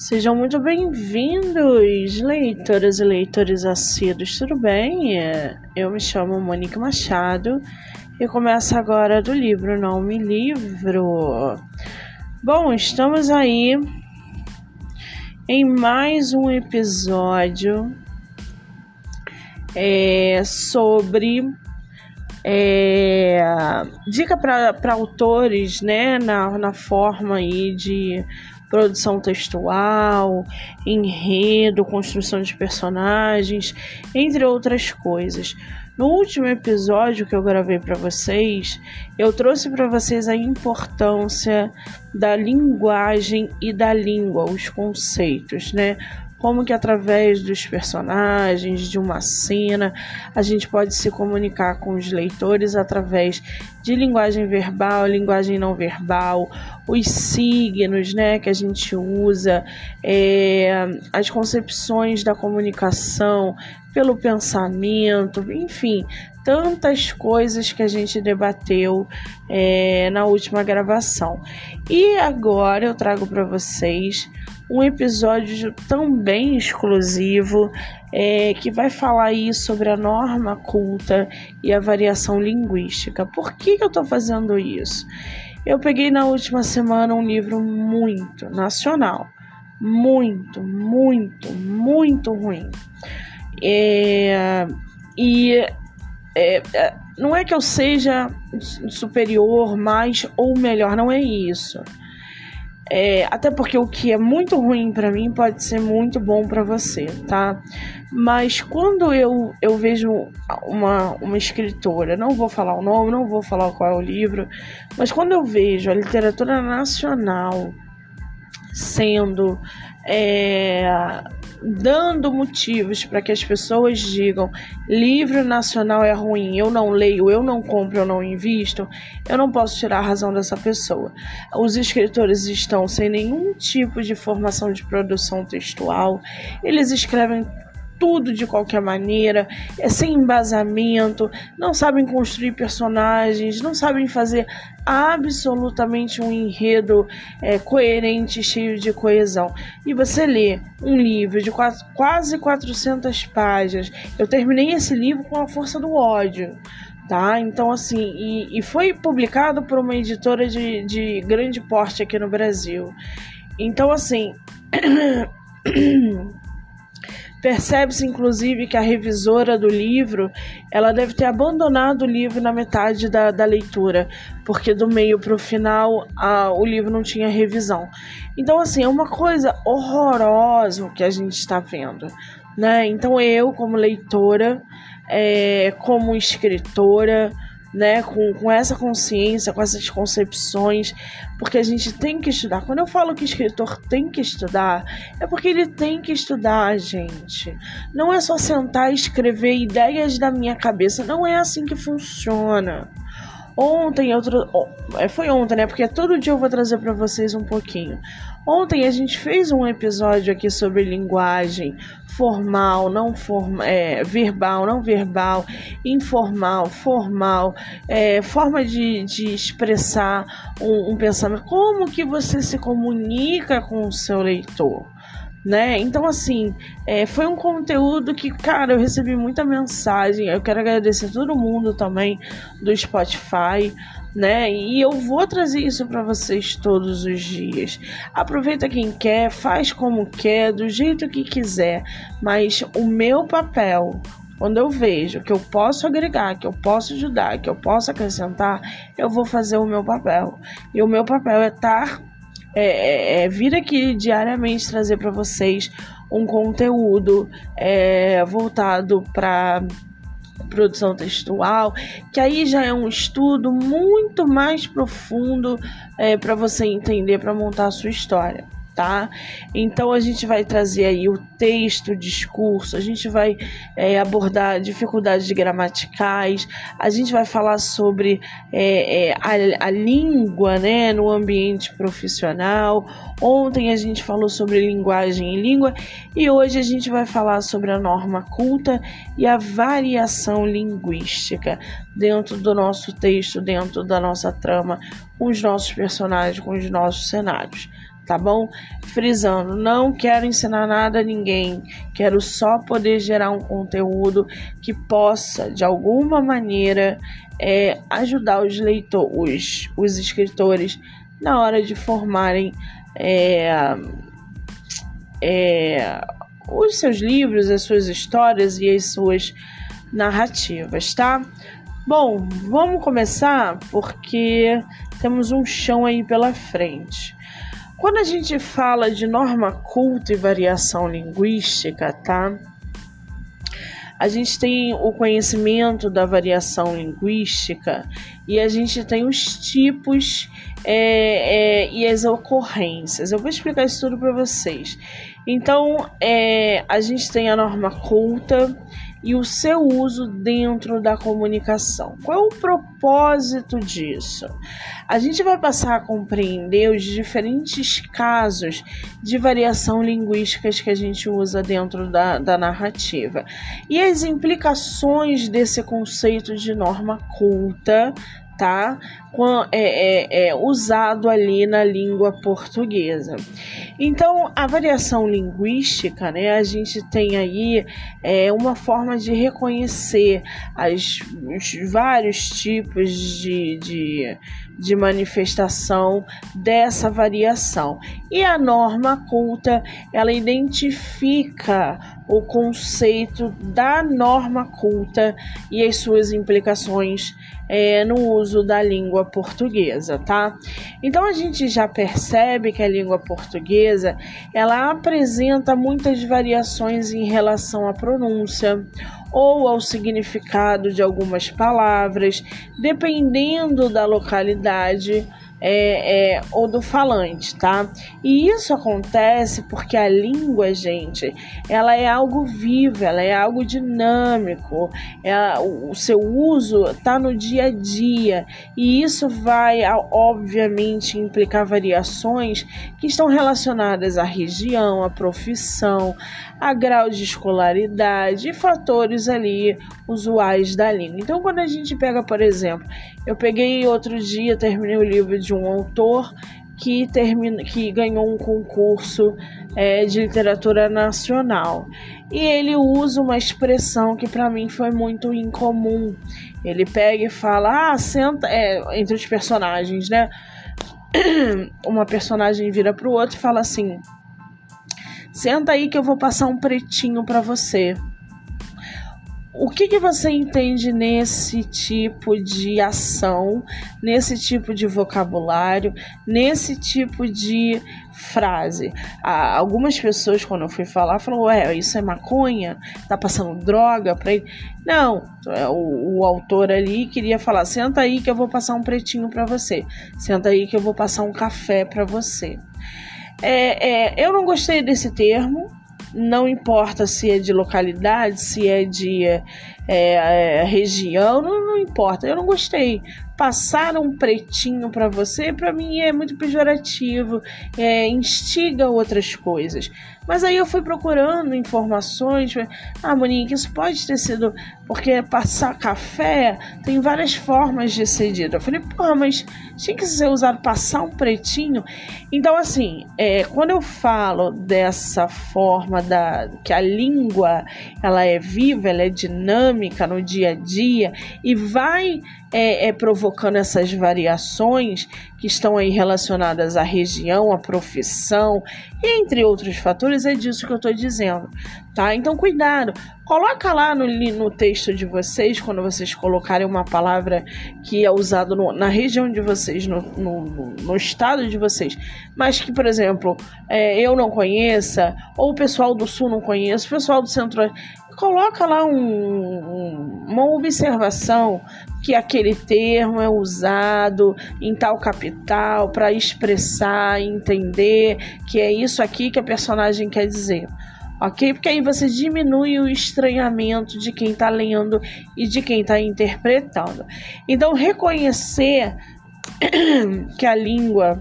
Sejam muito bem-vindos, leitoras e leitores assíduos, tudo bem? Eu me chamo Monique Machado e começo agora do livro Não Me Livro. Bom, estamos aí em mais um episódio é, sobre é, dica para autores, né, na, na forma aí de produção textual, enredo, construção de personagens, entre outras coisas. No último episódio que eu gravei para vocês, eu trouxe para vocês a importância da linguagem e da língua, os conceitos, né? Como que através dos personagens, de uma cena, a gente pode se comunicar com os leitores através de linguagem verbal, linguagem não verbal, os signos, né, que a gente usa, é, as concepções da comunicação pelo pensamento, enfim, tantas coisas que a gente debateu é, na última gravação. E agora eu trago para vocês um episódio também exclusivo é, que vai falar aí sobre a norma culta e a variação linguística. Por que, que eu estou fazendo isso? Eu peguei na última semana um livro muito nacional, muito, muito, muito ruim. É, e é, é não é que eu seja superior, mais ou melhor, não é isso. É, até porque o que é muito ruim para mim pode ser muito bom para você, tá? Mas quando eu, eu vejo uma, uma escritora, não vou falar o nome, não vou falar qual é o livro, mas quando eu vejo a literatura nacional sendo é, dando motivos para que as pessoas digam livro nacional é ruim, eu não leio, eu não compro, eu não invisto, eu não posso tirar a razão dessa pessoa. Os escritores estão sem nenhum tipo de formação de produção textual, eles escrevem tudo de qualquer maneira, é sem embasamento, não sabem construir personagens, não sabem fazer absolutamente um enredo é, coerente, cheio de coesão. E você lê um livro de quase, quase 400 páginas. Eu terminei esse livro com a força do ódio. Tá? Então, assim, e, e foi publicado por uma editora de, de grande porte aqui no Brasil. Então, assim, Percebe-se inclusive que a revisora do livro ela deve ter abandonado o livro na metade da, da leitura, porque do meio para o final a, o livro não tinha revisão. Então, assim, é uma coisa horrorosa o que a gente está vendo. Né? Então, eu, como leitora, é, como escritora, né, com, com essa consciência, com essas concepções, porque a gente tem que estudar. Quando eu falo que escritor tem que estudar, é porque ele tem que estudar, gente. Não é só sentar e escrever ideias da minha cabeça, não é assim que funciona. Ontem, outro, é, foi ontem, né? Porque todo dia eu vou trazer para vocês um pouquinho. Ontem a gente fez um episódio aqui sobre linguagem formal, não formal, é, verbal, não verbal, informal, formal, é, forma de, de expressar um, um pensamento. Como que você se comunica com o seu leitor? Né? Então, assim, é, foi um conteúdo que, cara, eu recebi muita mensagem. Eu quero agradecer todo mundo também do Spotify, né? E eu vou trazer isso para vocês todos os dias. Aproveita quem quer, faz como quer, do jeito que quiser, mas o meu papel, quando eu vejo que eu posso agregar, que eu posso ajudar, que eu posso acrescentar, eu vou fazer o meu papel. E o meu papel é estar é, é, é, vir aqui diariamente trazer para vocês um conteúdo é, voltado para produção textual, que aí já é um estudo muito mais profundo é, para você entender, para montar a sua história tá? Então a gente vai trazer aí o texto, o discurso, a gente vai é, abordar dificuldades gramaticais, a gente vai falar sobre é, é, a, a língua, né, no ambiente profissional. Ontem a gente falou sobre linguagem e língua e hoje a gente vai falar sobre a norma culta e a variação linguística dentro do nosso texto, dentro da nossa trama, com os nossos personagens, com os nossos cenários tá bom? Frisando, não quero ensinar nada a ninguém, quero só poder gerar um conteúdo que possa, de alguma maneira, é, ajudar os leitores, os, escritores, na hora de formarem é, é, os seus livros, as suas histórias e as suas narrativas, tá? Bom, vamos começar porque temos um chão aí pela frente. Quando a gente fala de norma culta e variação linguística, tá? A gente tem o conhecimento da variação linguística e a gente tem os tipos é, é, e as ocorrências. Eu vou explicar isso tudo para vocês. Então, é, a gente tem a norma culta e o seu uso dentro da comunicação. Qual é o propósito disso? A gente vai passar a compreender os diferentes casos de variação linguísticas que a gente usa dentro da, da narrativa e as implicações desse conceito de norma culta tá? É, é, é, usado ali na língua portuguesa. Então, a variação linguística, né, a gente tem aí é, uma forma de reconhecer as, os vários tipos de, de, de manifestação dessa variação. E a norma culta, ela identifica o conceito da norma culta e as suas implicações é, no uso da língua portuguesa, tá? Então a gente já percebe que a língua portuguesa ela apresenta muitas variações em relação à pronúncia ou ao significado de algumas palavras, dependendo da localidade é, é, ou do falante, tá? E isso acontece porque a língua, gente, ela é algo vivo, ela é algo dinâmico, é, o, seu uso está no dia a dia e isso vai, obviamente, implicar variações que estão relacionadas à região, à profissão, a grau de escolaridade e fatores ali usuais da língua. Então, quando a gente pega, por exemplo, eu peguei outro dia, terminei o livro de um autor que, termina, que ganhou um concurso é, de literatura nacional. E ele usa uma expressão que para mim foi muito incomum. Ele pega e fala, ah, senta, é, entre os personagens, né? Uma personagem vira pro outro e fala assim: Senta aí que eu vou passar um pretinho para você. O que, que você entende nesse tipo de ação, nesse tipo de vocabulário, nesse tipo de frase? Ah, algumas pessoas, quando eu fui falar, falaram: Ué, isso é maconha? Tá passando droga pra ele? Não, é, o, o autor ali queria falar: Senta aí que eu vou passar um pretinho para você. Senta aí que eu vou passar um café para você. É, é, eu não gostei desse termo, não importa se é de localidade, se é de é, é, região, não, não, importa. Eu não gostei. Passar um pretinho para você, para mim é muito pejorativo, é, instiga outras coisas. Mas aí eu fui procurando informações. Ah, Monique, isso pode ter sido porque passar café tem várias formas de ser dito. Eu falei, porra, mas tinha que ser usado passar um pretinho. Então, assim, é, quando eu falo dessa forma da que a língua ela é viva, ela é dinâmica no dia a dia e vai é, é, provocando essas variações que estão aí relacionadas à região, à profissão, entre outros fatores, é disso que eu estou dizendo, tá? Então, cuidado. Coloca lá no, no texto de vocês, quando vocês colocarem uma palavra que é usada na região de vocês, no, no, no, estado de vocês, mas que, por exemplo, é, eu não conheça, ou o pessoal do sul não conheça, o pessoal do centro coloca lá um, uma observação que aquele termo é usado em tal capital para expressar, entender que é isso aqui que a personagem quer dizer. Ok? Porque aí você diminui o estranhamento de quem está lendo e de quem está interpretando. Então, reconhecer que a língua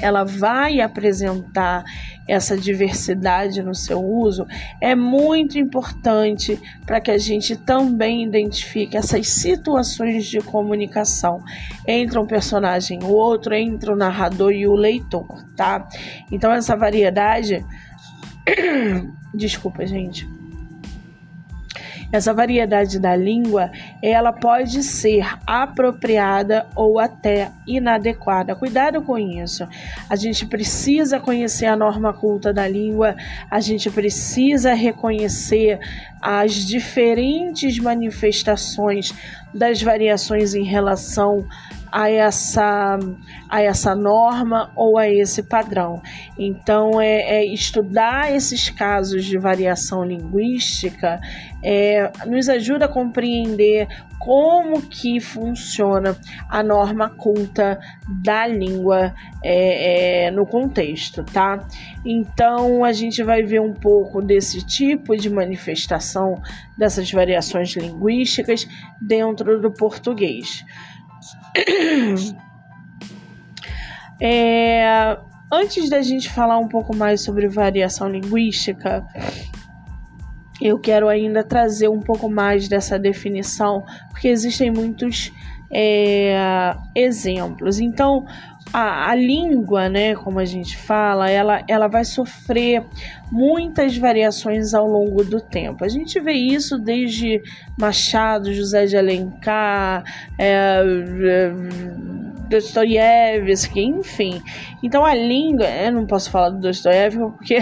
ela vai apresentar essa diversidade no seu uso, é muito importante para que a gente também identifique essas situações de comunicação entre um personagem e o outro, entre o narrador e o leitor, tá? Então essa variedade Desculpa, gente essa variedade da língua, ela pode ser apropriada ou até inadequada. Cuidado com isso. A gente precisa conhecer a norma culta da língua, a gente precisa reconhecer as diferentes manifestações das variações em relação a essa, a essa norma ou a esse padrão. Então, é, é estudar esses casos de variação linguística é, nos ajuda a compreender como que funciona a norma culta da língua é, é, no contexto, tá? Então a gente vai ver um pouco desse tipo de manifestação dessas variações linguísticas dentro do português. É, antes da gente falar um pouco mais sobre variação linguística, eu quero ainda trazer um pouco mais dessa definição, porque existem muitos é, exemplos. Então, a, a, língua, né, como a gente fala, ela, ela vai sofrer muitas variações ao longo do tempo. A gente vê isso desde Machado, José de Alencar, é, é, Dostoiévski, enfim. Então a língua, eu não posso falar do Dostoiévski porque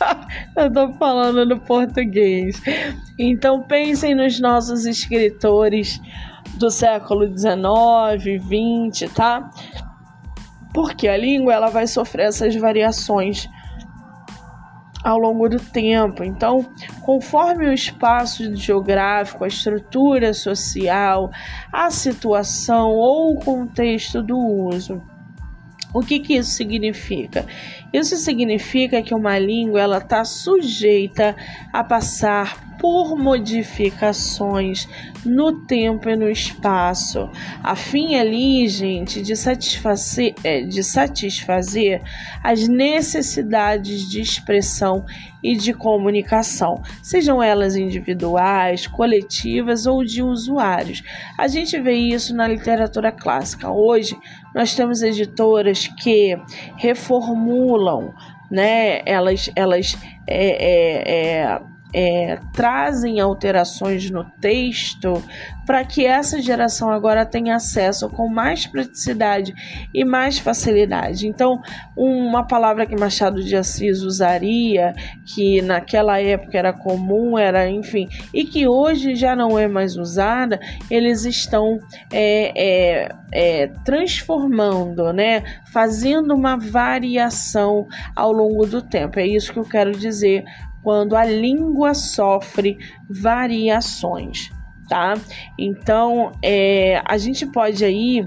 eu tô falando no português. Então pensem nos nossos escritores do século 19, 20, tá? Porque a língua ela vai sofrer essas variações ao longo do tempo. Então, conforme o espaço geográfico, a estrutura social, a situação ou o contexto do uso. O que, que isso significa? Isso significa que uma língua ela está sujeita a passar por modificações no tempo e no espaço, a fim ali, gente, de satisfazer, é, de satisfazer as necessidades de expressão e de comunicação, sejam elas individuais, coletivas ou de usuários. A gente vê isso na literatura clássica. Hoje nós temos editoras que reformulam, né? Elas, elas é, é, é é, trazem alterações no texto para que essa geração agora tenha acesso com mais praticidade e mais facilidade. Então, uma palavra que Machado de Assis usaria, que naquela época era comum, era enfim, e que hoje já não é mais usada, eles estão é, é, é, transformando, né? Fazendo uma variação ao longo do tempo. É isso que eu quero dizer quando a língua sofre variações, tá? Então, é, a gente pode aí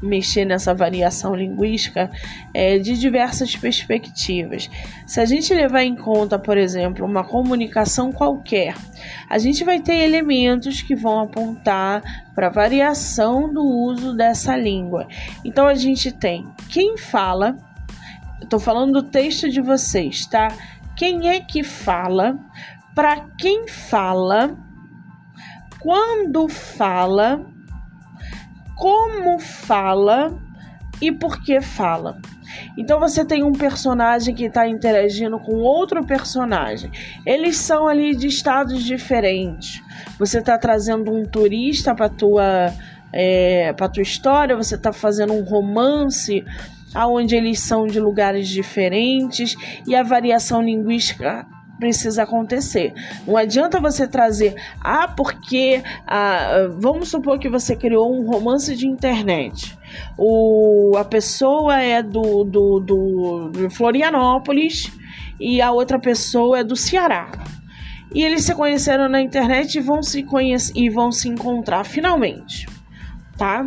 mexer nessa variação linguística é, de diversas perspectivas. Se a gente levar em conta, por exemplo, uma comunicação qualquer, a gente vai ter elementos que vão apontar para a variação do uso dessa língua. Então a gente tem quem fala, estou falando do texto de vocês, tá? Quem é que fala, para quem fala, quando fala, como fala e por que fala. Então você tem um personagem que está interagindo com outro personagem. Eles são ali de estados diferentes. Você está trazendo um turista para tua é, para tua história. Você está fazendo um romance aonde eles são de lugares diferentes e a variação linguística precisa acontecer. Não adianta você trazer, ah, porque ah, vamos supor que você criou um romance de internet. O, a pessoa é do, do, do, do Florianópolis e a outra pessoa é do Ceará. E eles se conheceram na internet e vão se conhecer e vão se encontrar finalmente, tá?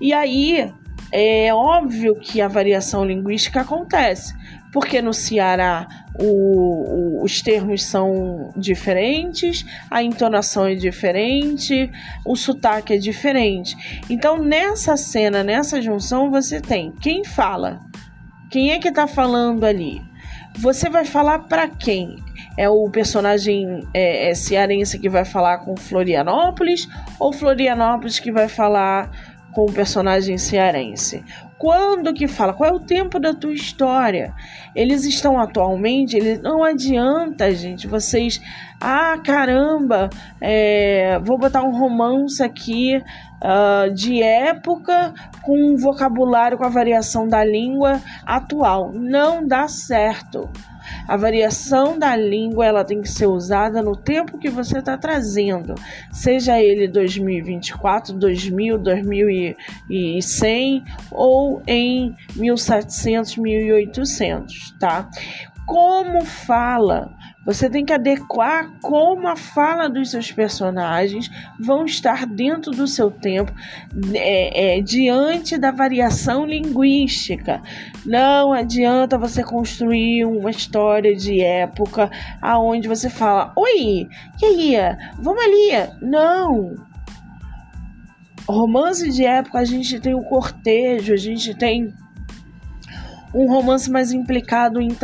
E aí é óbvio que a variação linguística acontece, porque no Ceará o, o, os termos são diferentes, a entonação é diferente, o sotaque é diferente. Então, nessa cena, nessa junção, você tem quem fala, quem é que está falando ali? você vai falar para quem? É o personagem é, é cearense que vai falar com Florianópolis ou Florianópolis que vai falar com o personagem cearense? Quando que fala? Qual é o tempo da tua história? Eles estão atualmente, ele não adianta, gente, vocês, ah, caramba, é, vou botar um romance aqui uh, de época com um vocabulário com a variação da língua atual. Não dá certo. A variação da língua ela tem que ser usada no tempo que você está trazendo, seja ele 2024, 2000, 2100 ou em 1700, 1800, tá? Como fala você tem que adequar como a fala dos seus personagens vão estar dentro do seu tempo, é, é, diante da variação linguística. Não adianta você construir uma história de época aonde você fala: Oi, e aí? Vamos ali? Não. Romance de época, a gente tem o cortejo, a gente tem um romance mais implicado em,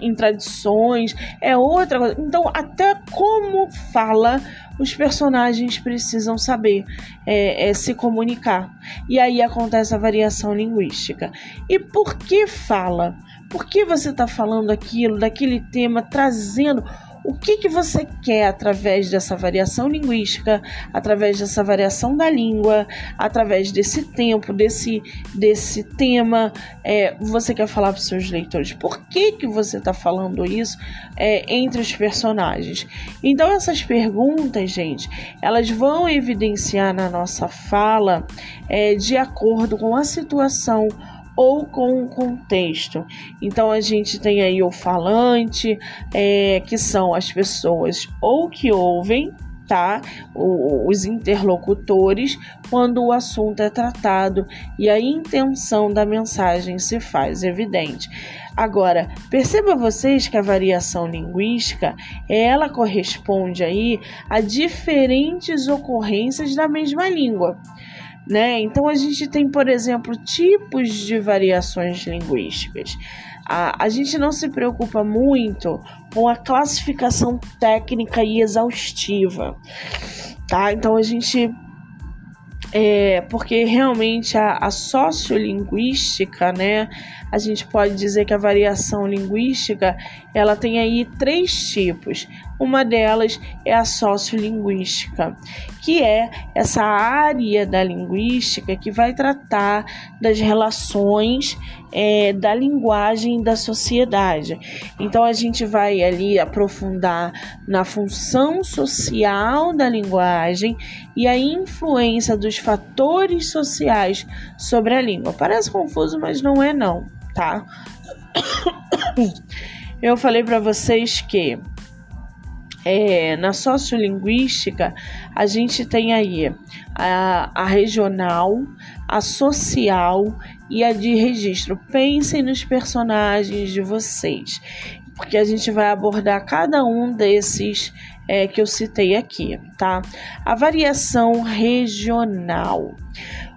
em tradições, é outra coisa. Então, até como fala, os personagens precisam saber é, é, se comunicar. E aí acontece a variação linguística. E por que fala? Por que você está falando aquilo, daquele tema, trazendo o que, que você quer através dessa variação linguística, através dessa variação da língua, através desse tempo, desse, desse tema, é, você quer falar para os seus leitores? Por que, que você está falando isso é, entre os personagens? Então, essas perguntas, gente, elas vão evidenciar na nossa fala é, de acordo com a situação ou com o contexto. Então a gente tem aí o falante, é, que são as pessoas ou que ouvem, tá? Os interlocutores quando o assunto é tratado e a intenção da mensagem se faz evidente. Agora, perceba vocês que a variação linguística, ela corresponde aí a diferentes ocorrências da mesma língua né? Então a gente tem, por exemplo, tipos de variações linguísticas. A, a gente não se preocupa muito com a classificação técnica e exaustiva, tá? Então a gente é, porque realmente a, a sociolinguística, né? A gente pode dizer que a variação linguística ela tem aí três tipos. Uma delas é a sociolinguística, que é essa área da linguística que vai tratar das relações é, da linguagem da sociedade. Então a gente vai ali aprofundar na função social da linguagem e a influência dos fatores sociais sobre a língua. Parece confuso, mas não é não, tá? Eu falei para vocês que é, na sociolinguística, a gente tem aí a, a regional, a social e a de registro. Pensem nos personagens de vocês, porque a gente vai abordar cada um desses é, que eu citei aqui, tá? A variação regional.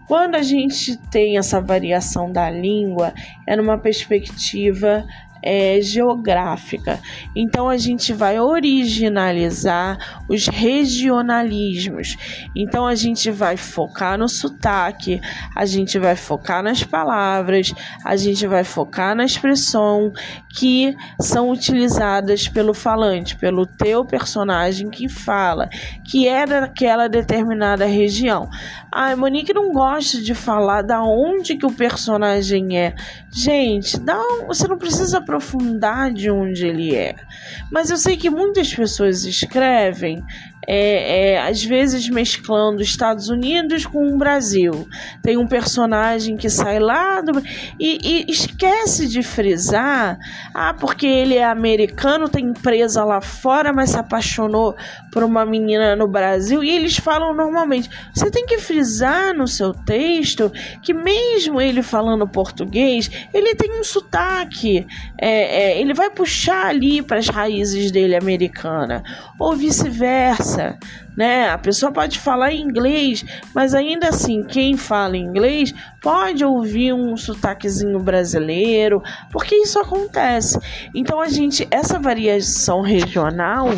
Quando a gente tem essa variação da língua, é numa perspectiva é, geográfica. Então a gente vai originalizar os regionalismos. Então a gente vai focar no sotaque, a gente vai focar nas palavras, a gente vai focar na expressão que são utilizadas pelo falante, pelo teu personagem que fala, que é daquela determinada região. Ah, Monique não gosta de falar da onde que o personagem é. Gente, não, você não precisa aprofundar de onde ele é. Mas eu sei que muitas pessoas escrevem é, é, às vezes mesclando Estados Unidos com o Brasil. Tem um personagem que sai lá do, e, e, esquece de frisar, ah, porque ele é americano, tem empresa lá fora, mas se apaixonou por uma menina no Brasil, e eles falam normalmente. Você tem que frisar no seu texto que mesmo ele falando português, ele tem um sotaque, é, é ele vai puxar ali para as raízes dele americana, ou vice-versa diferença, né? A pessoa pode falar inglês, mas ainda assim, quem fala inglês pode ouvir um sotaquezinho brasileiro, porque isso acontece. Então a gente, essa variação regional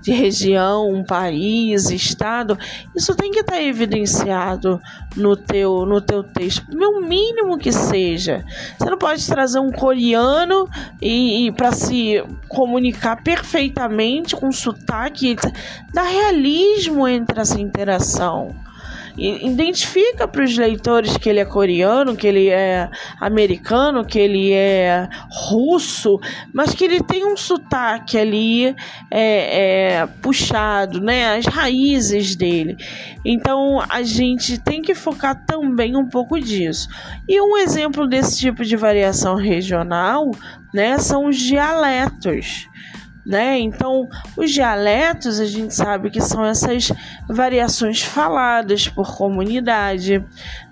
de região, país, estado, isso tem que estar tá evidenciado no teu, no teu texto, o mínimo que seja. Você não pode trazer um coreano e, e para se comunicar perfeitamente com sotaque, dá realismo entre essa interação identifica para os leitores que ele é coreano, que ele é americano, que ele é russo, mas que ele tem um sotaque ali é, é, puxado, né? As raízes dele. Então a gente tem que focar também um pouco disso. E um exemplo desse tipo de variação regional, né, são os dialetos né? Então, os dialetos a gente sabe que são essas variações faladas por comunidade,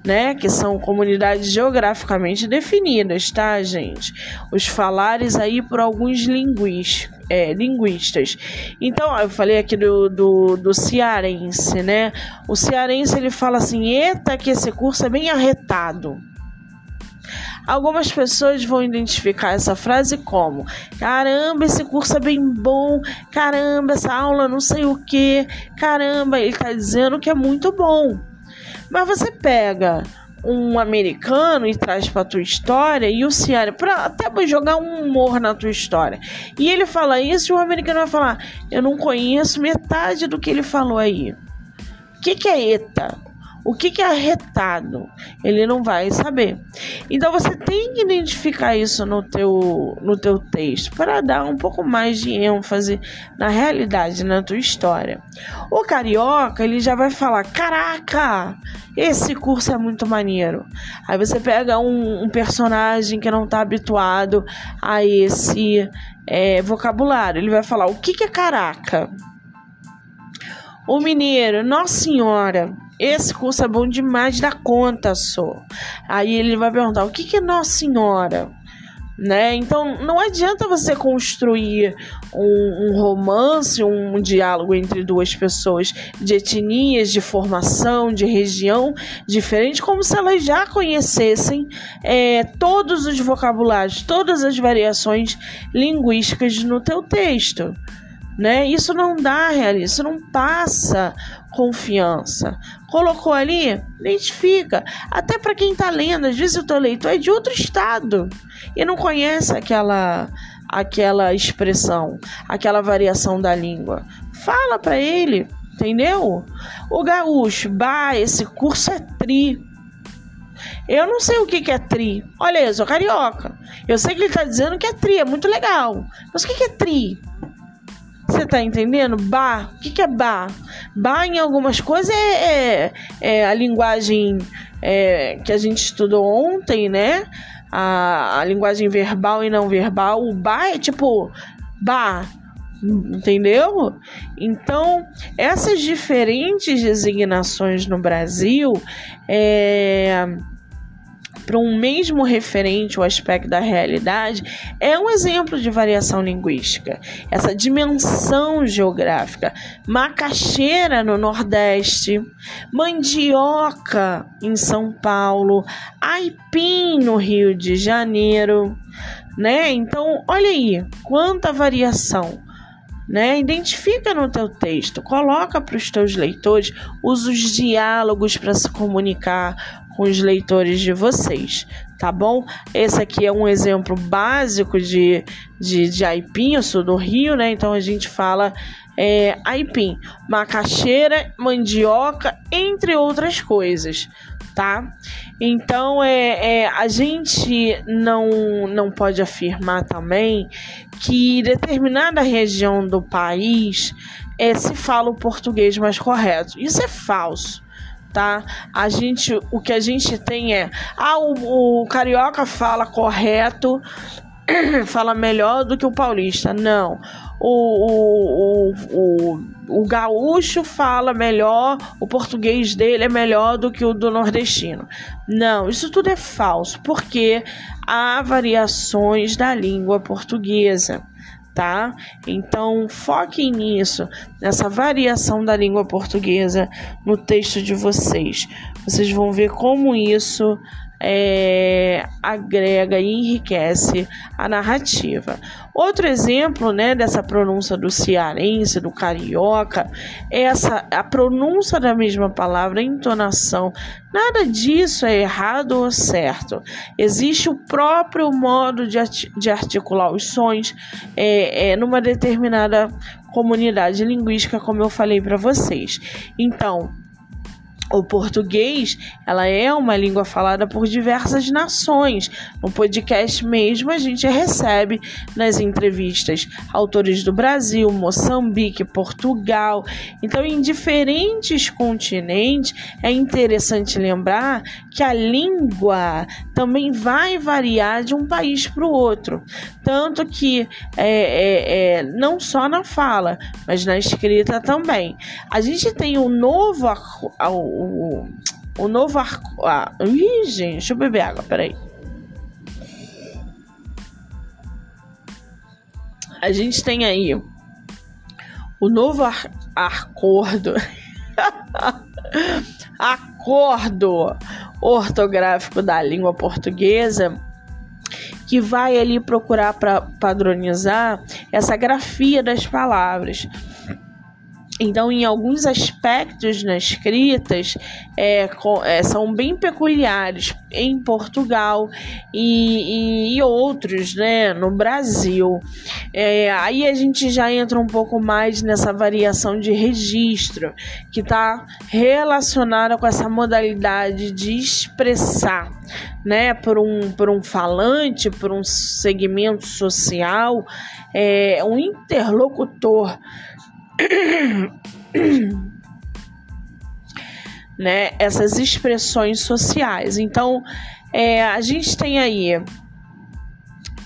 né? Que são comunidades geograficamente definidas, tá, gente? Os falares aí por alguns linguis, é, linguistas. Então, eu falei aqui do, do, do cearense, né? O cearense ele fala assim: eita, que esse curso é bem arretado. Algumas pessoas vão identificar essa frase como: caramba, esse curso é bem bom, caramba, essa aula não sei o que, caramba, ele está dizendo que é muito bom. Mas você pega um americano e traz para tua história e o Ciara para até jogar um humor na tua história. E ele fala isso e o americano vai falar: "Eu não conheço metade do que ele falou aí". O que que é ETA? O que, que é arretado? Ele não vai saber. Então você tem que identificar isso no teu, no teu texto para dar um pouco mais de ênfase na realidade, na tua história. O carioca, ele já vai falar: caraca, esse curso é muito maneiro. Aí você pega um, um personagem que não está habituado a esse é, vocabulário. Ele vai falar: o que, que é caraca? O mineiro, Nossa Senhora, esse curso é bom demais da conta, só. Aí ele vai perguntar: o que, que é Nossa Senhora? Né? Então não adianta você construir um, um, romance, um diálogo entre duas pessoas de etnias, de formação, de região diferente, como se elas já conhecessem é, todos os vocabulários, todas as variações linguísticas no teu texto. Né? Isso não dá isso não passa confiança. Colocou ali, identifica. Até para quem está lendo, às vezes o teu leitor é de outro estado e não conhece aquela aquela expressão, aquela variação da língua. Fala para ele, entendeu? O gaúcho, bah, esse curso é tri. Eu não sei o que, que é tri. Olha, eu sou carioca. Eu sei que ele está dizendo que é tri, é muito legal. Mas o que, que é tri? Você tá entendendo? Bar. O que, que é bar? Bar em algumas coisas é, é, é a linguagem é, que a gente estudou ontem, né? A, a linguagem verbal e não verbal. O bar é tipo bar entendeu? Então, essas diferentes designações no Brasil é, para um mesmo referente ou aspecto da realidade é um exemplo de variação linguística. Essa dimensão geográfica. Macaxeira no Nordeste, mandioca em São Paulo, aipim no Rio de Janeiro, né? Então, olha aí, quanta variação. Né? Identifica no teu texto, coloca para os teus leitores, usa os diálogos para se comunicar, com os leitores de vocês, tá bom? Esse aqui é um exemplo básico de, de, de aipim, eu sou do Rio, né? Então a gente fala é, aipim, macaxeira, mandioca, entre outras coisas, tá? Então é, é, a gente não, não pode afirmar também que determinada região do país é, se fala o português mais correto. Isso é falso tá? A gente, o que a gente tem é, ah, o, o carioca fala correto, fala melhor do que o paulista. Não. O, o, o, o, o gaúcho fala melhor, o português dele é melhor do que o do nordestino. Não, isso tudo é falso, porque há variações da língua portuguesa tá? Então foquem nisso, nessa variação da língua portuguesa no texto de vocês. Vocês vão ver como isso é, agrega e enriquece a narrativa. Outro exemplo, né, dessa pronúncia do cearense, do carioca, é essa a pronúncia da mesma palavra, a entonação. Nada disso é errado ou certo. Existe o próprio modo de, de articular os sons é, é, numa determinada comunidade linguística, como eu falei para vocês. Então, o português, ela é uma língua falada por diversas nações. No podcast mesmo a gente recebe nas entrevistas autores do Brasil, Moçambique, Portugal. Então, em diferentes continentes, é interessante lembrar que a língua também vai variar de um país para o outro. Tanto que é, é, é, não só na fala, mas na escrita também. A gente tem um novo o, o novo arco. Ah, ih, gente, deixa eu beber água, peraí. A gente tem aí o novo ar, acordo. acordo ortográfico da língua portuguesa que vai ali procurar para padronizar essa grafia das palavras. Então, em alguns aspectos nas escritas é, é, são bem peculiares em Portugal e, e, e outros né, no Brasil. É, aí a gente já entra um pouco mais nessa variação de registro, que está relacionada com essa modalidade de expressar né, por um, por um falante, por um segmento social, é, um interlocutor né, essas expressões sociais. Então, é, a gente tem aí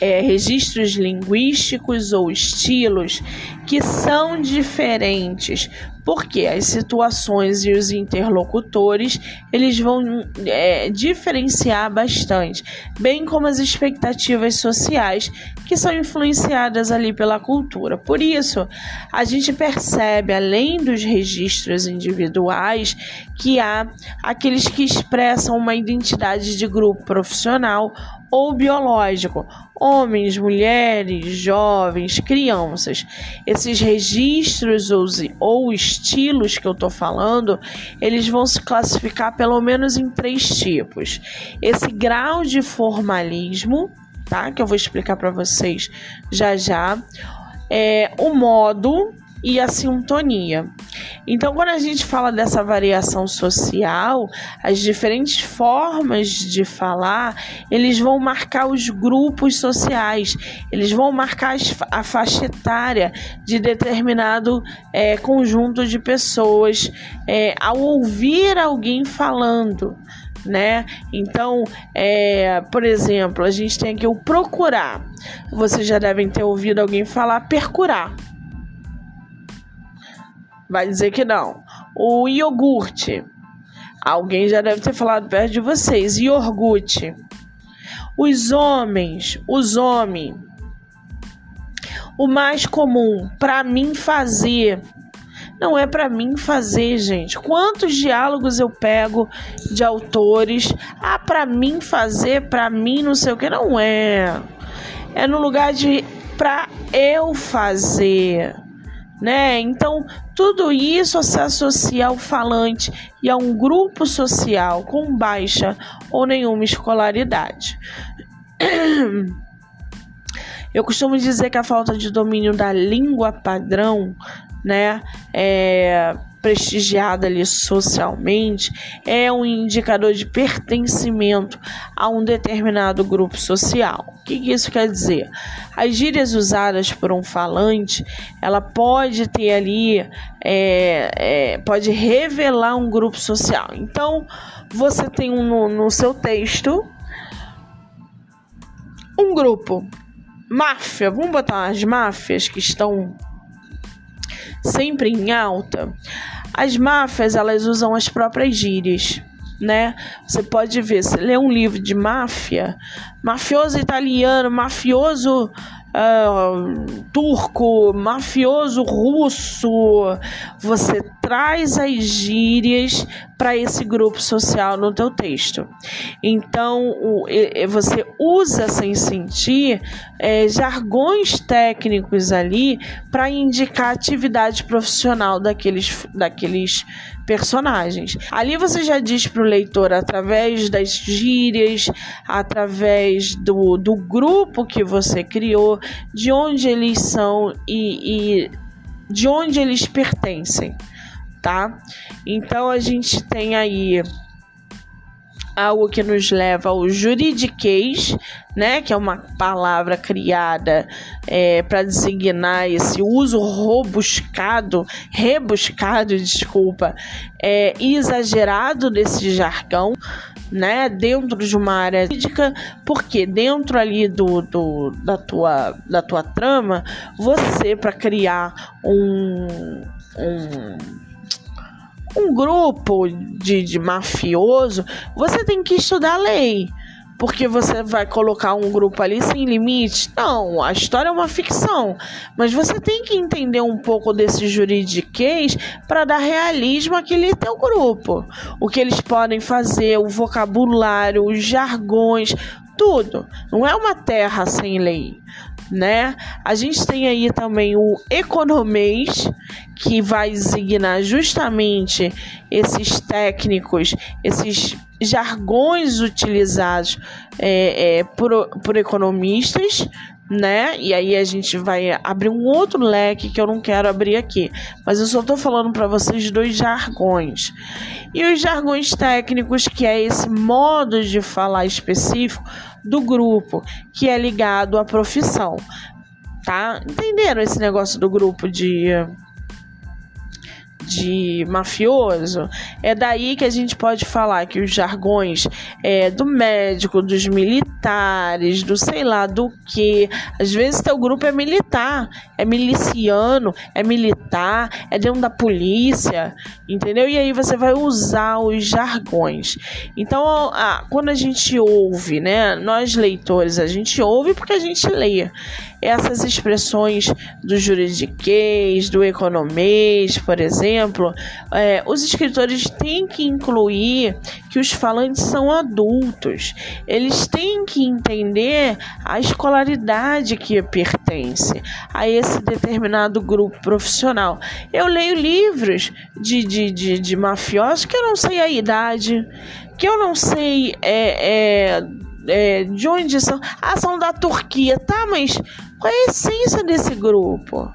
é, registros linguísticos ou estilos que são diferentes, porque as situações e os interlocutores eles vão é, diferenciar bastante, bem como as expectativas sociais que são influenciadas ali pela cultura. Por isso, a gente percebe, além dos registros individuais, que há aqueles que expressam uma identidade de grupo profissional ou biológico, homens, mulheres, jovens, crianças. Esses registros ou, ou estilos que eu estou falando, eles vão se classificar pelo menos em três tipos. Esse grau de formalismo, tá? Que eu vou explicar para vocês já já. É, o modo e a sintonia. Então, quando a gente fala dessa variação social, as diferentes formas de falar, eles vão marcar os grupos sociais, eles vão marcar a faixa etária de determinado é, conjunto de pessoas é, ao ouvir alguém falando. Né? Então, é, por exemplo, a gente tem aqui o procurar. Vocês já devem ter ouvido alguém falar percurar vai dizer que não. O iogurte. Alguém já deve ter falado perto de vocês. Iogurte. Os homens, os homens. O mais comum para mim fazer. Não é para mim fazer, gente. Quantos diálogos eu pego de autores? Ah, para mim fazer, para mim não sei o que não é. É no lugar de para eu fazer né? Então, tudo isso se associa ao falante e a um grupo social com baixa ou nenhuma escolaridade. Eu costumo dizer que a falta de domínio da língua padrão, né, é, prestigiada ali socialmente é um indicador de pertencimento a um determinado grupo social. O que, isso quer dizer? As gírias usadas por um falante, ela pode ter ali, é, é, pode revelar um grupo social. Então, você tem um, no, no seu texto um grupo máfia, vamos botar as máfias que estão sempre em alta, as máfias elas usam as próprias gírias, né? Você pode ver, se lê um livro de máfia, mafioso italiano, mafioso uh, turco, mafioso russo, você traz as gírias para esse grupo social no teu texto. Então, você usa sem sentir é, jargões técnicos ali para indicar a atividade profissional daqueles, daqueles personagens. Ali você já diz para o leitor, através das gírias, através do, do grupo que você criou, de onde eles são e, e de onde eles pertencem, tá? Então a gente tem aí algo que nos leva ao juridiquês, né, que é uma palavra criada é, para designar esse uso robuscado, rebuscado, desculpa, é, exagerado desse jargão, né, dentro de uma área jurídica, porque dentro ali do, do da, tua, da tua trama, você, para criar um, um um grupo de, de mafioso, você tem que estudar a lei porque você vai colocar um grupo ali sem limite. Não, a história é uma ficção, mas você tem que entender um pouco desse juridiquês para dar realismo àquele teu grupo. O que eles podem fazer, o vocabulário, os jargões, tudo. Não é uma terra sem lei né? A gente tem aí também o economês, que vai designar justamente esses técnicos, esses jargões utilizados é, é, por, por economistas, né? E aí a gente vai abrir um outro leque que eu não quero abrir aqui, mas eu só estou falando para vocês dois jargões. E os jargões técnicos, que é esse modo de falar específico do grupo, que é ligado à profissão. Tá? Entenderam esse negócio do grupo de de mafioso, é daí que a gente pode falar que os jargões é, do médico, dos militares, do sei lá do que, às vezes teu grupo é militar, é miliciano, é militar, é dentro da polícia, entendeu? E aí você vai usar os jargões. Então, a, quando a gente ouve, né, nós leitores, a gente ouve porque a gente lê essas expressões do juridiquês, do economês, por exemplo, é, os escritores têm que incluir que os falantes são adultos. Eles têm que entender a escolaridade que pertence a esse determinado grupo profissional. Eu leio livros de, de, de, de mafiosos que eu não sei a idade, que eu não sei é, é, é, de onde são. Ah, são da Turquia, tá? Mas qual é a essência desse grupo?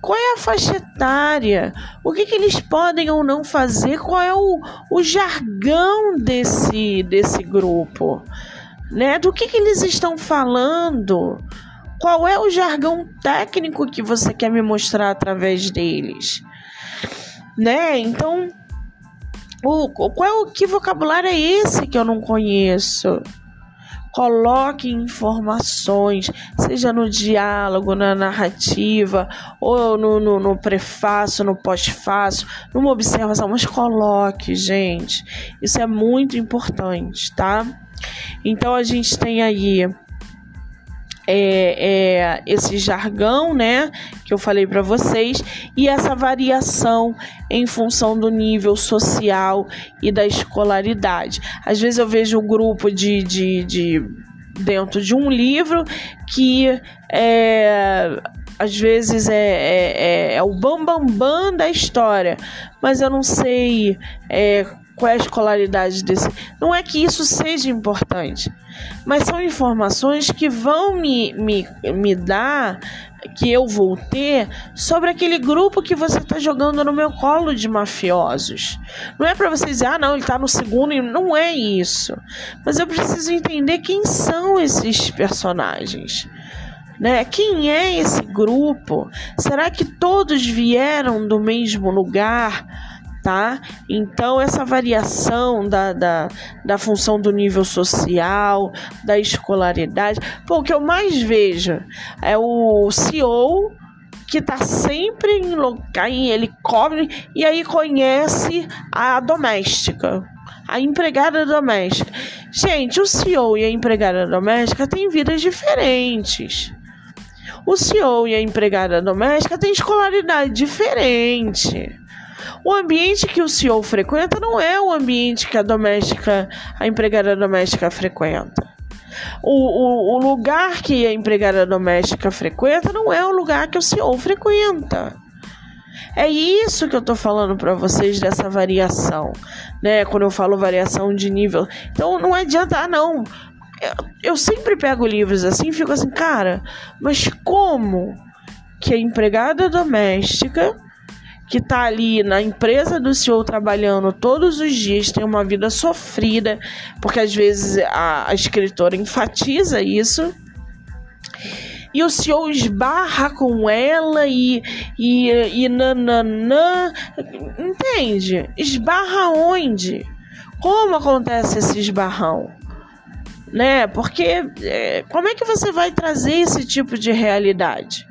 Qual é a faixa etária? O que, que eles podem ou não fazer? Qual é o, o jargão desse, desse grupo? Né? Do que, que eles estão falando? Qual é o jargão técnico que você quer me mostrar através deles? Né? Então, o, qual é o que vocabulário é esse que eu não conheço? Coloque informações, seja no diálogo, na narrativa, ou no, no, no prefácio, no pós-fácio, numa observação, mas coloque, gente. Isso é muito importante, tá? Então a gente tem aí é, é, esse jargão, né, que eu falei para vocês, e essa variação em função do nível social e da escolaridade. Às vezes eu vejo um grupo de, de, de dentro de um livro que é, às vezes é, é, é, é o bambambam bam, bam da história, mas eu não sei é, qual é a escolaridade desse. Não é que isso seja importante, mas são informações que vão me, me, me dar, que eu vou ter, sobre aquele grupo que você está jogando no meu colo de mafiosos. Não é para você dizer, ah, não, ele está no segundo, e não é isso. Mas eu preciso entender quem são esses personagens. Né? Quem é esse grupo? Será que todos vieram do mesmo lugar? Tá? Então, essa variação da, da, da função do nível social, da escolaridade. Pô, o que eu mais vejo é o CEO que está sempre em, local, em helicóptero e aí conhece a doméstica a empregada doméstica. Gente, o CEO e a empregada doméstica têm vidas diferentes. O CEO e a empregada doméstica têm escolaridade diferente. O ambiente que o CEO frequenta não é o ambiente que a doméstica, a empregada doméstica frequenta. O, o, o lugar que a empregada doméstica frequenta não é o lugar que o CEO frequenta. É isso que eu tô falando para vocês dessa variação, né? Quando eu falo variação de nível. Então não adianta, ah, não. Eu, eu sempre pego livros assim e fico assim, cara, mas como que a empregada doméstica que está ali na empresa do senhor trabalhando todos os dias, tem uma vida sofrida, porque às vezes a, a escritora enfatiza isso. E o senhor esbarra com ela e, e, e nananã. Entende? Esbarra onde? Como acontece esse esbarrão? Né? Porque é, como é que você vai trazer esse tipo de realidade?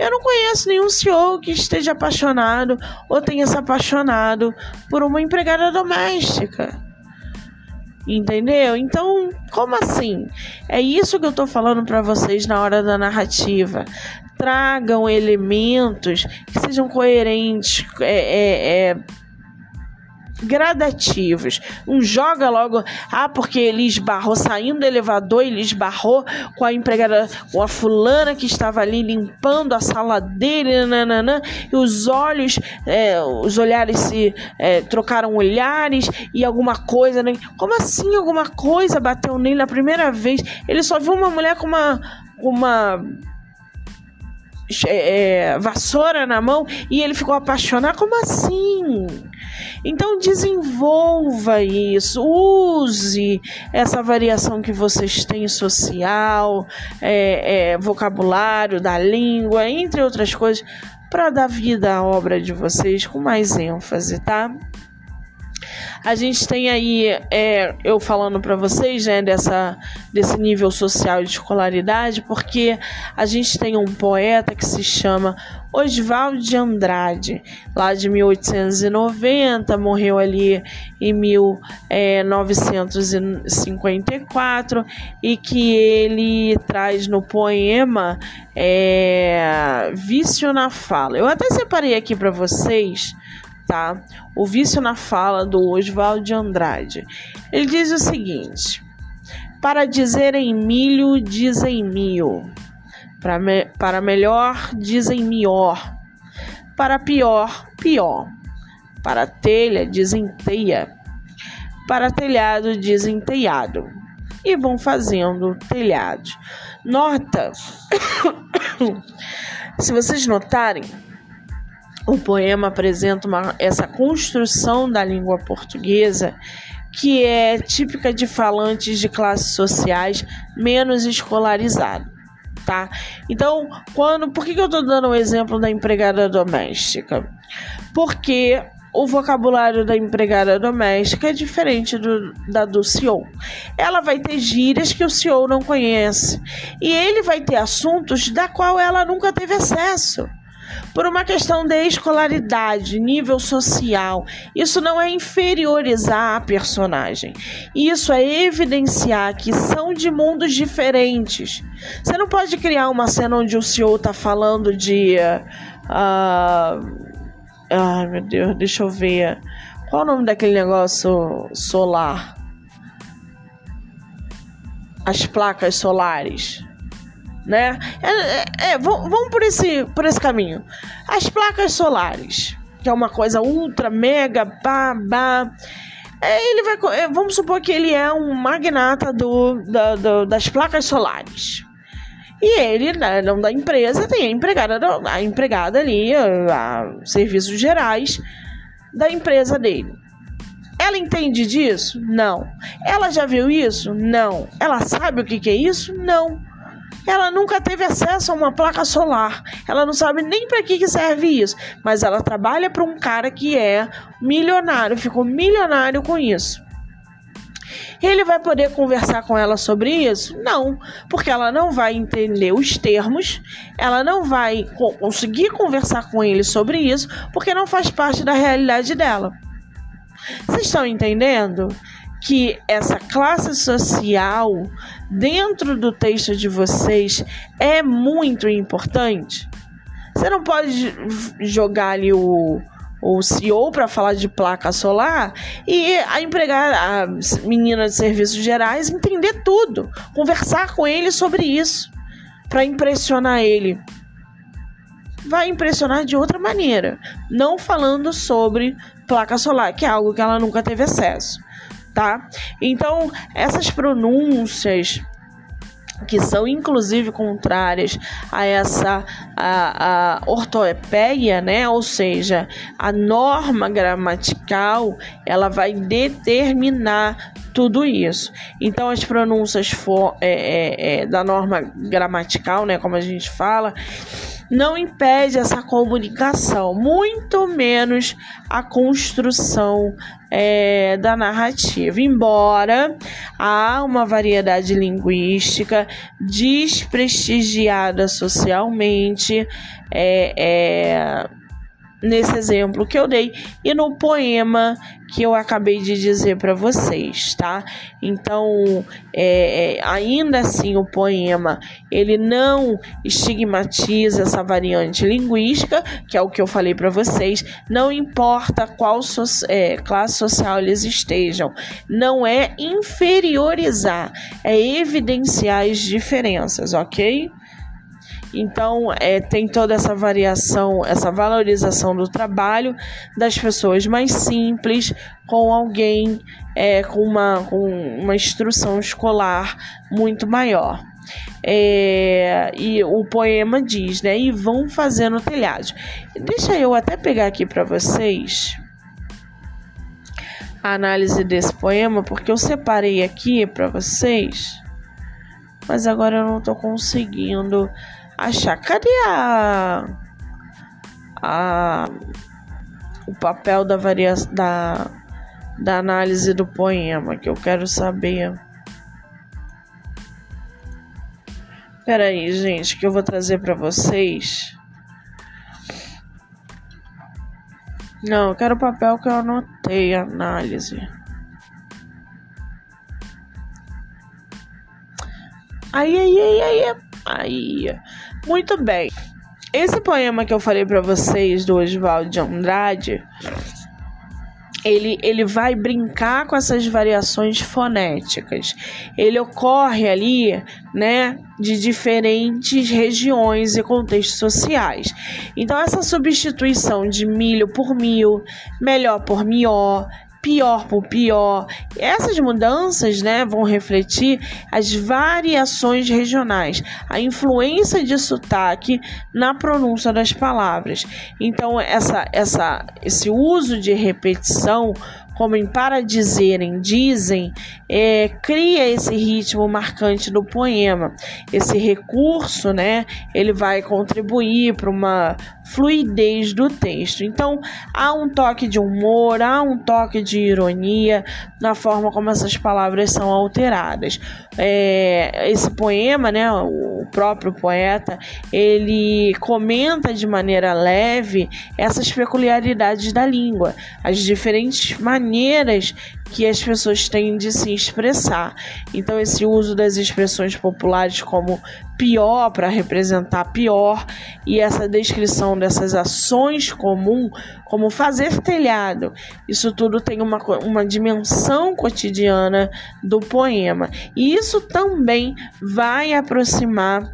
Eu não conheço nenhum CEO que esteja apaixonado ou tenha se apaixonado por uma empregada doméstica. Entendeu? Então, como assim? É isso que eu tô falando para vocês na hora da narrativa. Tragam elementos que sejam coerentes, é, é, é gradativos. Um joga logo, ah, porque ele esbarrou saindo do elevador, ele esbarrou com a empregada, com a fulana que estava ali limpando a sala dele, nananã, e os olhos, é, os olhares se é, trocaram olhares e alguma coisa, né? Como assim alguma coisa bateu nele na primeira vez? Ele só viu uma mulher com uma uma é, vassoura na mão e ele ficou apaixonado. Como assim? Então desenvolva isso, use essa variação que vocês têm social, é, é, vocabulário da língua, entre outras coisas, para dar vida à obra de vocês com mais ênfase, tá? A gente tem aí, é, eu falando para vocês, né, dessa, desse nível social de escolaridade, porque a gente tem um poeta que se chama Oswald de Andrade, lá de 1890, morreu ali em 1954, e que ele traz no poema é, Vício na Fala. Eu até separei aqui para vocês tá? O vício na fala do Oswald de Andrade. Ele diz o seguinte: para dizer em milho, dizem mil. Para, me, para melhor, dizem melhor. Para pior, pior. Para telha, dizem teia. Para telhado, dizem telhado. E vão fazendo telhados. Nota. Se vocês notarem, o poema apresenta uma, essa construção da língua portuguesa que é típica de falantes de classes sociais menos escolarizados. Tá? Então, quando, por que, que eu estou dando o exemplo da empregada doméstica? Porque o vocabulário da empregada doméstica é diferente do, da do CEO. Ela vai ter gírias que o CEO não conhece. E ele vai ter assuntos da qual ela nunca teve acesso por uma questão de escolaridade, nível social. Isso não é inferiorizar a personagem. Isso é evidenciar que são de mundos diferentes. Você não pode criar uma cena onde o senhor está falando de. Uh, ai meu Deus, deixa eu ver. Qual o nome daquele negócio solar? As placas solares né? É, é, é vamos por esse, por esse caminho. As placas solares, que é uma coisa ultra, mega, babá. É, ele vai, é, vamos supor que ele é um magnata do, da, do, das placas solares. E ele, né, não da empresa, tem a empregada, a empregada ali, a, a serviços gerais da empresa dele. Ela entende disso? Não. Ela já viu isso? Não. Ela sabe o que, que é isso? Não. Ela nunca teve acesso a uma placa solar. Ela não sabe nem para que, que serve isso. Mas ela trabalha para um cara que é milionário, ficou milionário com isso. Ele vai poder conversar com ela sobre isso? Não, porque ela não vai entender os termos, ela não vai conseguir conversar com ele sobre isso, porque não faz parte da realidade dela. Vocês estão entendendo? que essa classe social dentro do texto de vocês é muito importante? Você não pode jogar ali o, o CEO para falar de placa solar e a empregar a menina de serviços gerais entender tudo, conversar com ele sobre isso para impressionar ele. Vai impressionar de outra maneira, não falando sobre placa solar, que é algo que ela nunca teve acesso, tá? Então, essas pronúncias que são inclusive contrárias a essa a, a né? Ou seja, a norma gramatical, ela vai determinar tudo isso. Então, as pronúncias for, é, é, é, da norma gramatical, né? Como a gente fala, não impede essa comunicação, muito menos a construção é, da narrativa. Embora há uma variedade linguística desprestigiada socialmente, é, é nesse exemplo que eu dei e no poema que eu acabei de dizer para vocês, tá? Então, é, é, ainda assim, o poema ele não estigmatiza essa variante linguística, que é o que eu falei para vocês. Não importa qual so é, classe social eles estejam, não é inferiorizar, é evidenciar as diferenças, ok? Então, é, tem toda essa variação, essa valorização do trabalho das pessoas mais simples com alguém é, com, uma, com uma instrução escolar muito maior. É, e o poema diz, né? E vão fazendo telhado. Deixa eu até pegar aqui para vocês a análise desse poema, porque eu separei aqui para vocês, mas agora eu não estou conseguindo achar. Cadê a. a o papel da variação da, da análise do poema que eu quero saber. Pera aí, gente, que eu vou trazer para vocês. Não, eu quero o papel que eu anotei, análise. Aí, aí, aí, aí, aí. Muito bem. Esse poema que eu falei para vocês do Oswald de Andrade, ele, ele vai brincar com essas variações fonéticas. Ele ocorre ali, né, de diferentes regiões e contextos sociais. Então, essa substituição de milho por mil, melhor por mió, pior por pior. Essas mudanças né, vão refletir as variações regionais, a influência de sotaque na pronúncia das palavras. Então, essa, essa, esse uso de repetição como em para dizerem, dizem, é, cria esse ritmo marcante do poema. Esse recurso, né, ele vai contribuir para uma fluidez do texto. Então, há um toque de humor, há um toque de ironia na forma como essas palavras são alteradas. É, esse poema, né, o próprio poeta, ele comenta de maneira leve essas peculiaridades da língua, as diferentes maneiras que as pessoas têm de se expressar. Então, esse uso das expressões populares como pior para representar pior e essa descrição dessas ações comuns, como fazer telhado, isso tudo tem uma, uma dimensão cotidiana do poema. E isso também vai aproximar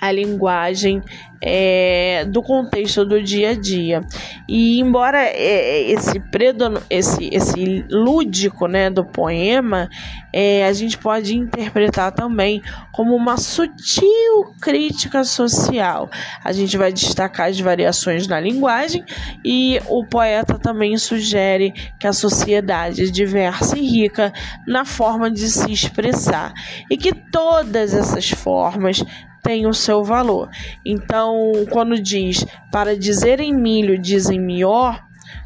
a linguagem é, do contexto do dia a dia. E embora é, esse, predon, esse, esse lúdico né, do poema, é, a gente pode interpretar também como uma sutil crítica social. A gente vai destacar as variações na linguagem e o poeta também sugere que a sociedade é diversa e rica na forma de se expressar e que todas essas formas tem o seu valor. Então, quando diz para dizer em milho, dizem melhor,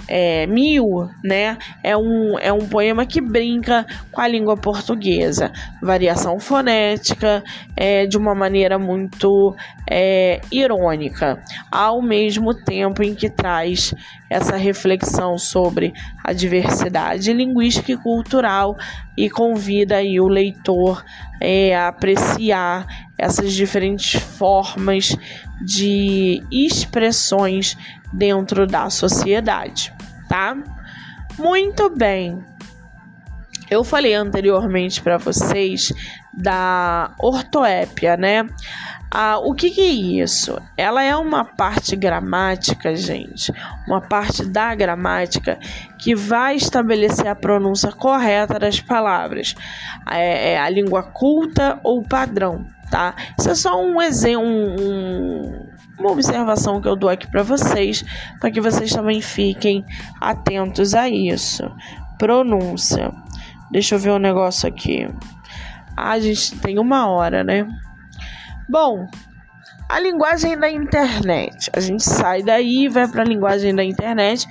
é, Mil, né, é um, é um poema que brinca com a língua portuguesa, variação fonética, é, de uma maneira muito é, irônica, ao mesmo tempo em que traz essa reflexão sobre a diversidade linguística e cultural e convida aí o leitor é, a apreciar essas diferentes formas de expressões dentro da sociedade, tá? Muito bem. Eu falei anteriormente para vocês da ortoépia, né? Ah, o que, que, é isso? Ela é uma parte gramática, gente, uma parte da gramática que vai estabelecer a pronúncia correta das palavras. É, é a língua culta ou padrão, tá? Isso é só um exemplo, um, uma observação que eu dou aqui para vocês, para que vocês também fiquem atentos a isso. Pronúncia. Deixa eu ver um negócio aqui. Ah, a gente tem uma hora, né? Bom, a linguagem da internet. A gente sai daí e vai para a linguagem da internet.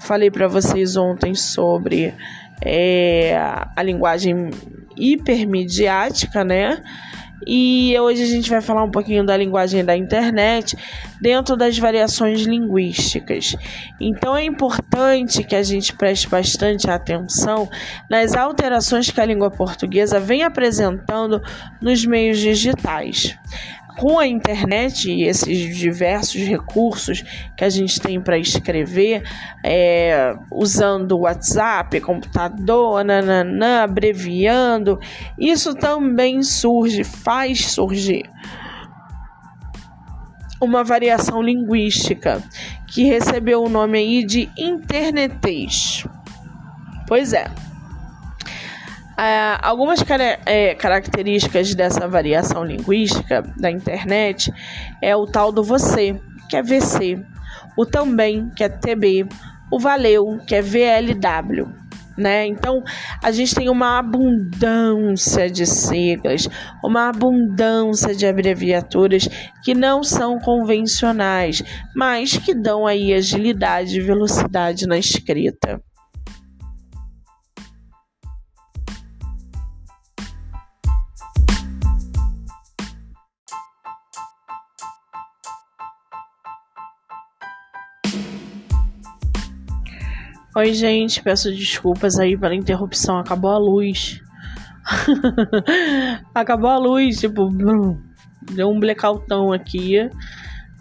Falei para vocês ontem sobre é, a linguagem hipermediática, né? E hoje a gente vai falar um pouquinho da linguagem da internet dentro das variações linguísticas. Então é importante que a gente preste bastante atenção nas alterações que a língua portuguesa vem apresentando nos meios digitais com a internet e esses diversos recursos que a gente tem para escrever, é, usando WhatsApp, computador, nananã, abreviando, isso também surge, faz surgir uma variação linguística que recebeu o nome aí de internetês. Pois é. É, algumas é, características dessa variação linguística da internet é o tal do você, que é VC, o também, que é TB, o valeu, que é VLW. Né? Então, a gente tem uma abundância de siglas, uma abundância de abreviaturas que não são convencionais, mas que dão aí agilidade e velocidade na escrita. Oi, gente, peço desculpas aí pela interrupção. Acabou a luz. Acabou a luz, tipo, deu um blackoutão aqui.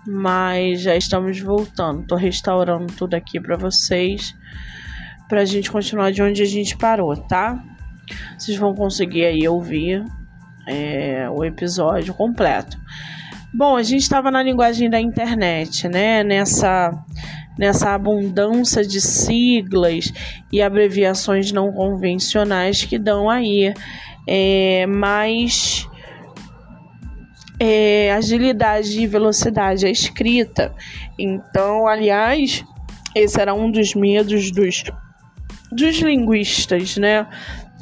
Mas já estamos voltando. Tô restaurando tudo aqui para vocês. Pra gente continuar de onde a gente parou, tá? Vocês vão conseguir aí ouvir é, o episódio completo. Bom, a gente estava na linguagem da internet, né? Nessa nessa abundância de siglas e abreviações não convencionais que dão aí é, mais é, agilidade e velocidade à escrita. Então, aliás, esse era um dos medos dos, dos linguistas, né?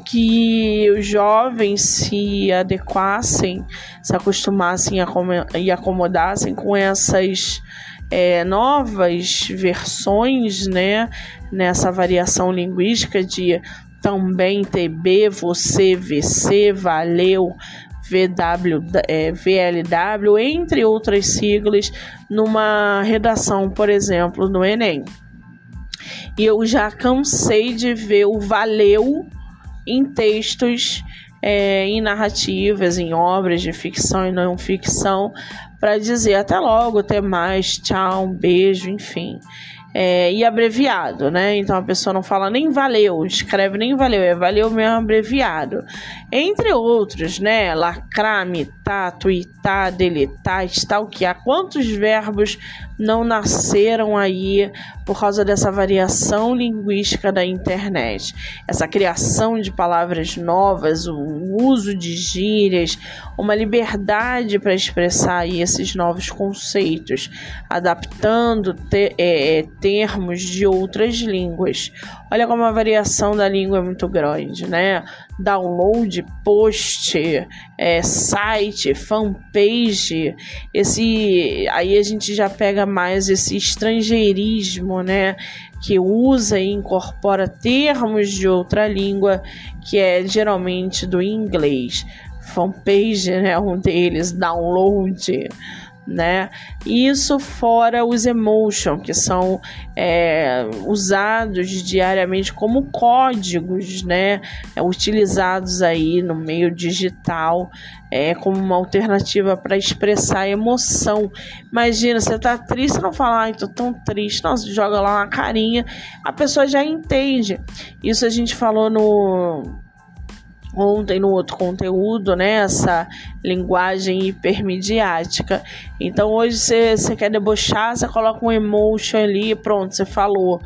Que os jovens se adequassem, se acostumassem e acomodassem com essas é, novas versões, né, nessa variação linguística de também TB, você, VC, valeu, VW, é, VLW, entre outras siglas, numa redação, por exemplo, no Enem. E eu já cansei de ver o valeu em textos, é, em narrativas, em obras de ficção e não ficção, para dizer até logo, até mais, tchau, um beijo, enfim. É, e abreviado, né? Então a pessoa não fala nem valeu, escreve nem valeu, é valeu mesmo abreviado. Entre outros, né? Lacrar, mitar, tuitar, deletar, stalkear. Quantos verbos não nasceram aí por causa dessa variação linguística da internet? Essa criação de palavras novas, o uso de gírias, uma liberdade para expressar aí esses novos conceitos, adaptando te, é, é termos de outras línguas. Olha como a variação da língua é muito grande, né? Download, post, é, site, fanpage, esse aí a gente já pega mais esse estrangeirismo, né? Que usa e incorpora termos de outra língua, que é geralmente do inglês. Fanpage, né? Um deles, download né? Isso fora os emotion, que são é, usados diariamente como códigos, né? É, utilizados aí no meio digital é, como uma alternativa para expressar emoção. Imagina, você tá triste, não fala, ai, tô tão triste, nossa, joga lá uma carinha, a pessoa já entende. Isso a gente falou no ontem no outro conteúdo, né? Essa linguagem hipermediática. Então hoje você quer debochar, você coloca um emotion ali, pronto, você falou.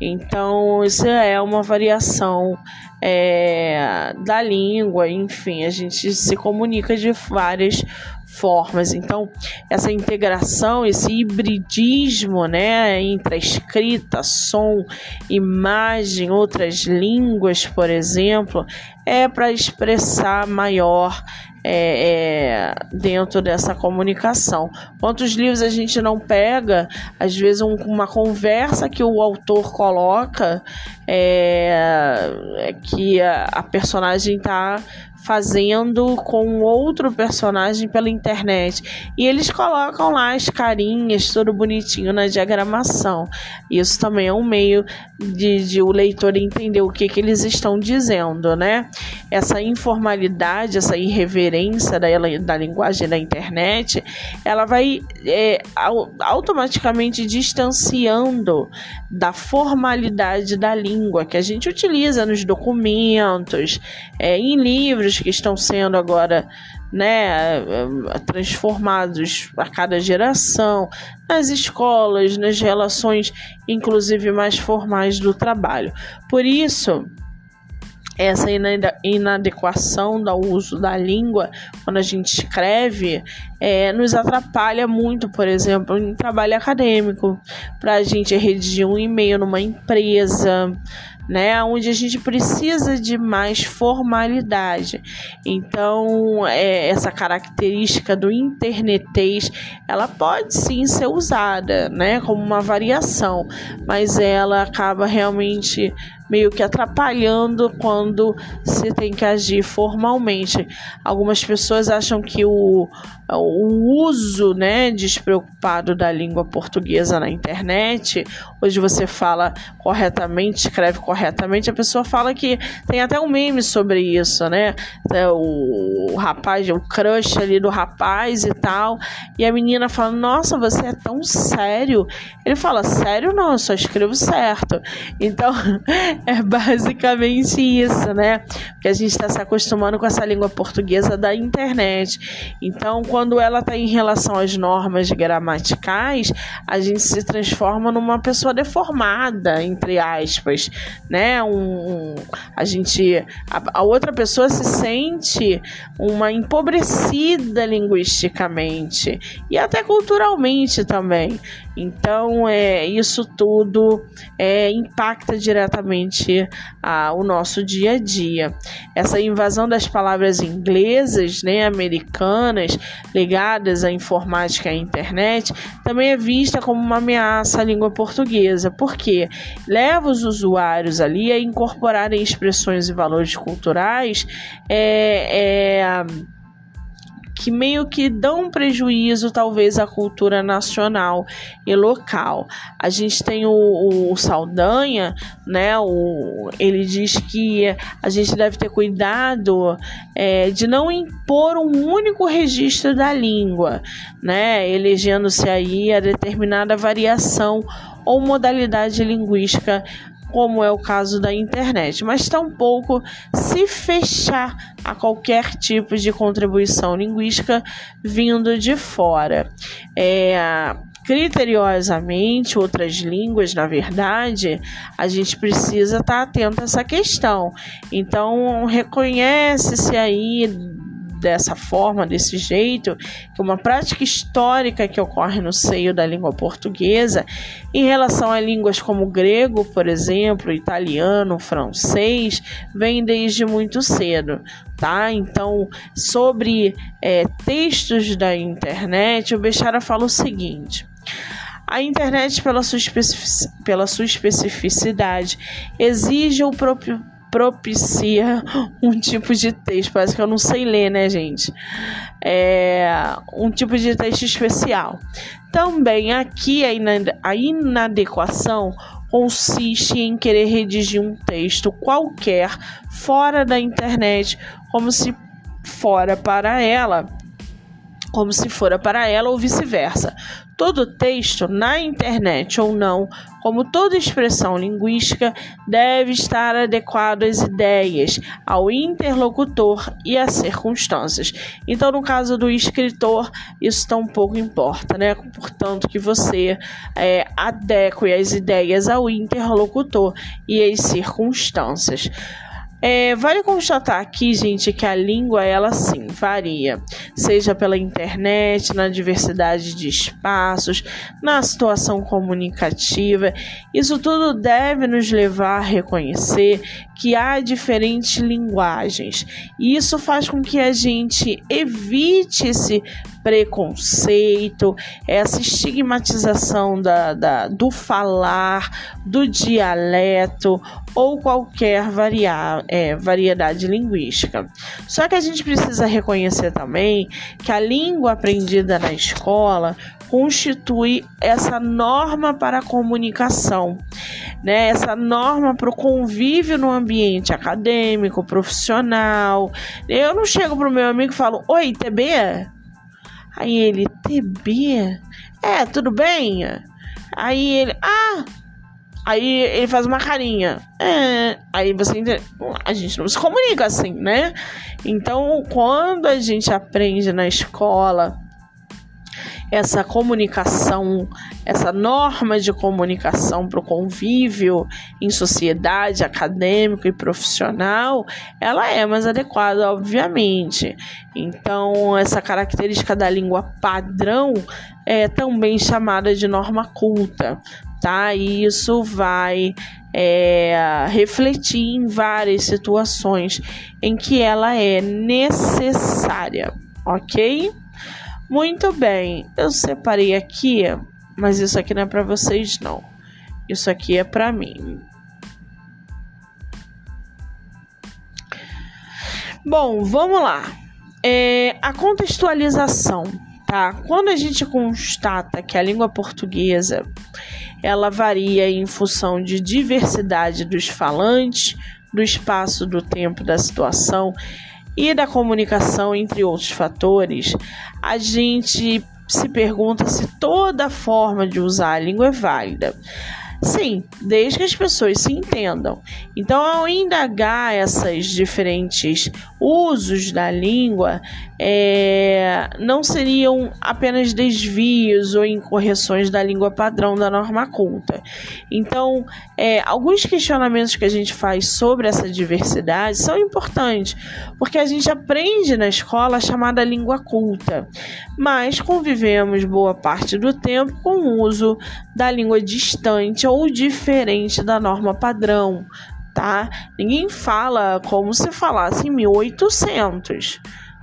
Então isso é uma variação é, da língua, enfim, a gente se comunica de várias formas. Então, essa integração, esse hibridismo, né, entre a escrita, som, imagem, outras línguas, por exemplo, é para expressar maior é, é, dentro dessa comunicação. Quantos livros a gente não pega, às vezes um, uma conversa que o autor coloca é, é que a, a personagem está fazendo com outro personagem pela internet. E eles colocam lá as carinhas, tudo bonitinho na diagramação. Isso também é um meio de, de o leitor entender o que, que eles estão dizendo, né? Essa informalidade, essa irreverência da, da linguagem da internet, ela vai é, automaticamente distanciando da formalidade da língua que a gente utiliza nos documentos, é, em livros que estão sendo agora né, transformados a cada geração, nas escolas, nas relações, inclusive mais formais do trabalho. Por isso, essa inadequação do uso da língua quando a gente escreve é, nos atrapalha muito, por exemplo, em trabalho acadêmico, para a gente redigir um e-mail numa empresa, né, onde a gente precisa de mais formalidade. Então, é, essa característica do internetês, ela pode sim ser usada, né, como uma variação, mas ela acaba realmente meio que atrapalhando quando se tem que agir formalmente. Algumas pessoas acham que o, o uso né, despreocupado da língua portuguesa na internet, hoje você fala corretamente, escreve corretamente, a pessoa fala que tem até um meme sobre isso, né? O, o rapaz, o crush ali do rapaz e tal, e a menina fala: Nossa, você é tão sério. Ele fala: Sério, não, eu só escrevo certo. Então, é basicamente isso, né? Porque a gente está se acostumando com essa língua portuguesa da internet. Então, quando ela está em relação às normas gramaticais, a gente se transforma numa pessoa deformada, entre aspas, né? Um, um a gente, a, a outra pessoa se sente uma empobrecida linguisticamente e até culturalmente também. Então, é, isso tudo é, impacta diretamente a, o nosso dia a dia. Essa invasão das palavras inglesas, né, americanas, ligadas à informática e à internet, também é vista como uma ameaça à língua portuguesa, porque leva os usuários ali a incorporarem expressões e valores culturais. É, é, que meio que dão prejuízo, talvez, à cultura nacional e local. A gente tem o, o Saldanha, né? O, ele diz que a gente deve ter cuidado é, de não impor um único registro da língua, né? Elegendo-se aí a determinada variação ou modalidade linguística como é o caso da internet, mas tampouco se fechar a qualquer tipo de contribuição linguística vindo de fora. É, criteriosamente, outras línguas, na verdade, a gente precisa estar atento a essa questão. Então, reconhece-se aí dessa forma, desse jeito, que uma prática histórica que ocorre no seio da língua portuguesa, em relação a línguas como grego, por exemplo, italiano, francês, vem desde muito cedo. Tá? Então, sobre é, textos da internet, o Bechara fala o seguinte. A internet, pela sua, pela sua especificidade, exige o próprio propicia um tipo de texto. Parece que eu não sei ler, né, gente? É um tipo de texto especial. Também aqui a inadequação consiste em querer redigir um texto qualquer fora da internet, como se fora para ela como se fora para ela ou vice-versa. Todo texto, na internet ou não, como toda expressão linguística, deve estar adequado às ideias, ao interlocutor e às circunstâncias. Então, no caso do escritor, isso tão pouco importa, né? Portanto, que você é, adeque as ideias ao interlocutor e às circunstâncias. É, vale constatar aqui, gente, que a língua, ela sim, varia, seja pela internet, na diversidade de espaços, na situação comunicativa. Isso tudo deve nos levar a reconhecer que há diferentes linguagens. E isso faz com que a gente evite esse preconceito, essa estigmatização da, da, do falar, do dialeto ou qualquer varia, é, variedade linguística. Só que a gente precisa reconhecer também que a língua aprendida na escola constitui essa norma para a comunicação, né? Essa norma para o convívio no ambiente acadêmico, profissional. Eu não chego pro meu amigo e falo: "Oi, TB?" Aí ele: "TB? É, tudo bem?" Aí ele: "Ah, Aí ele faz uma carinha. É. Aí você. A gente não se comunica assim, né? Então, quando a gente aprende na escola essa comunicação, essa norma de comunicação para o convívio em sociedade, acadêmico e profissional, ela é mais adequada, obviamente. Então, essa característica da língua padrão é também chamada de norma culta, tá? E isso vai é, refletir em várias situações em que ela é necessária, ok? Muito bem, eu separei aqui, mas isso aqui não é para vocês não. Isso aqui é para mim. Bom, vamos lá. É, a contextualização, tá? Quando a gente constata que a língua portuguesa ela varia em função de diversidade dos falantes, do espaço, do tempo, da situação e da comunicação, entre outros fatores, a gente se pergunta se toda forma de usar a língua é válida. Sim, desde que as pessoas se entendam. Então, ao indagar esses diferentes usos da língua, é, não seriam apenas desvios ou incorreções da língua padrão da norma culta. Então, é, alguns questionamentos que a gente faz sobre essa diversidade são importantes, porque a gente aprende na escola a chamada língua culta, mas convivemos boa parte do tempo com o uso da língua distante ou diferente da norma padrão, tá? Ninguém fala como se falasse em 1800,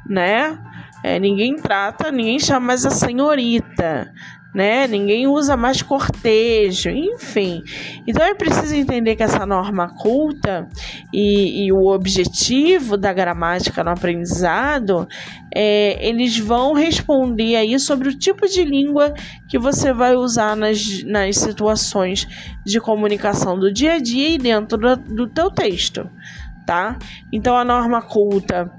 né? É, ninguém trata, ninguém chama mais a senhorita, né? Ninguém usa mais cortejo, enfim. Então é preciso entender que essa norma culta e, e o objetivo da gramática no aprendizado, é, eles vão responder aí sobre o tipo de língua que você vai usar nas, nas situações de comunicação do dia a dia e dentro do, do teu texto, tá? Então a norma culta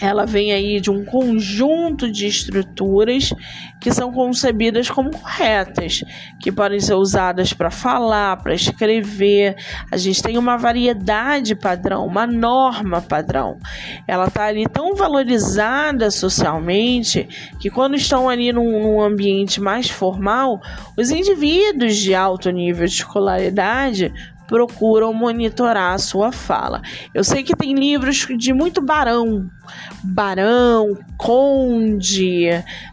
ela vem aí de um conjunto de estruturas que são concebidas como corretas, que podem ser usadas para falar, para escrever. A gente tem uma variedade padrão, uma norma padrão. Ela está ali tão valorizada socialmente que quando estão ali num, num ambiente mais formal, os indivíduos de alto nível de escolaridade procuram monitorar a sua fala. Eu sei que tem livros de muito barão, barão, conde,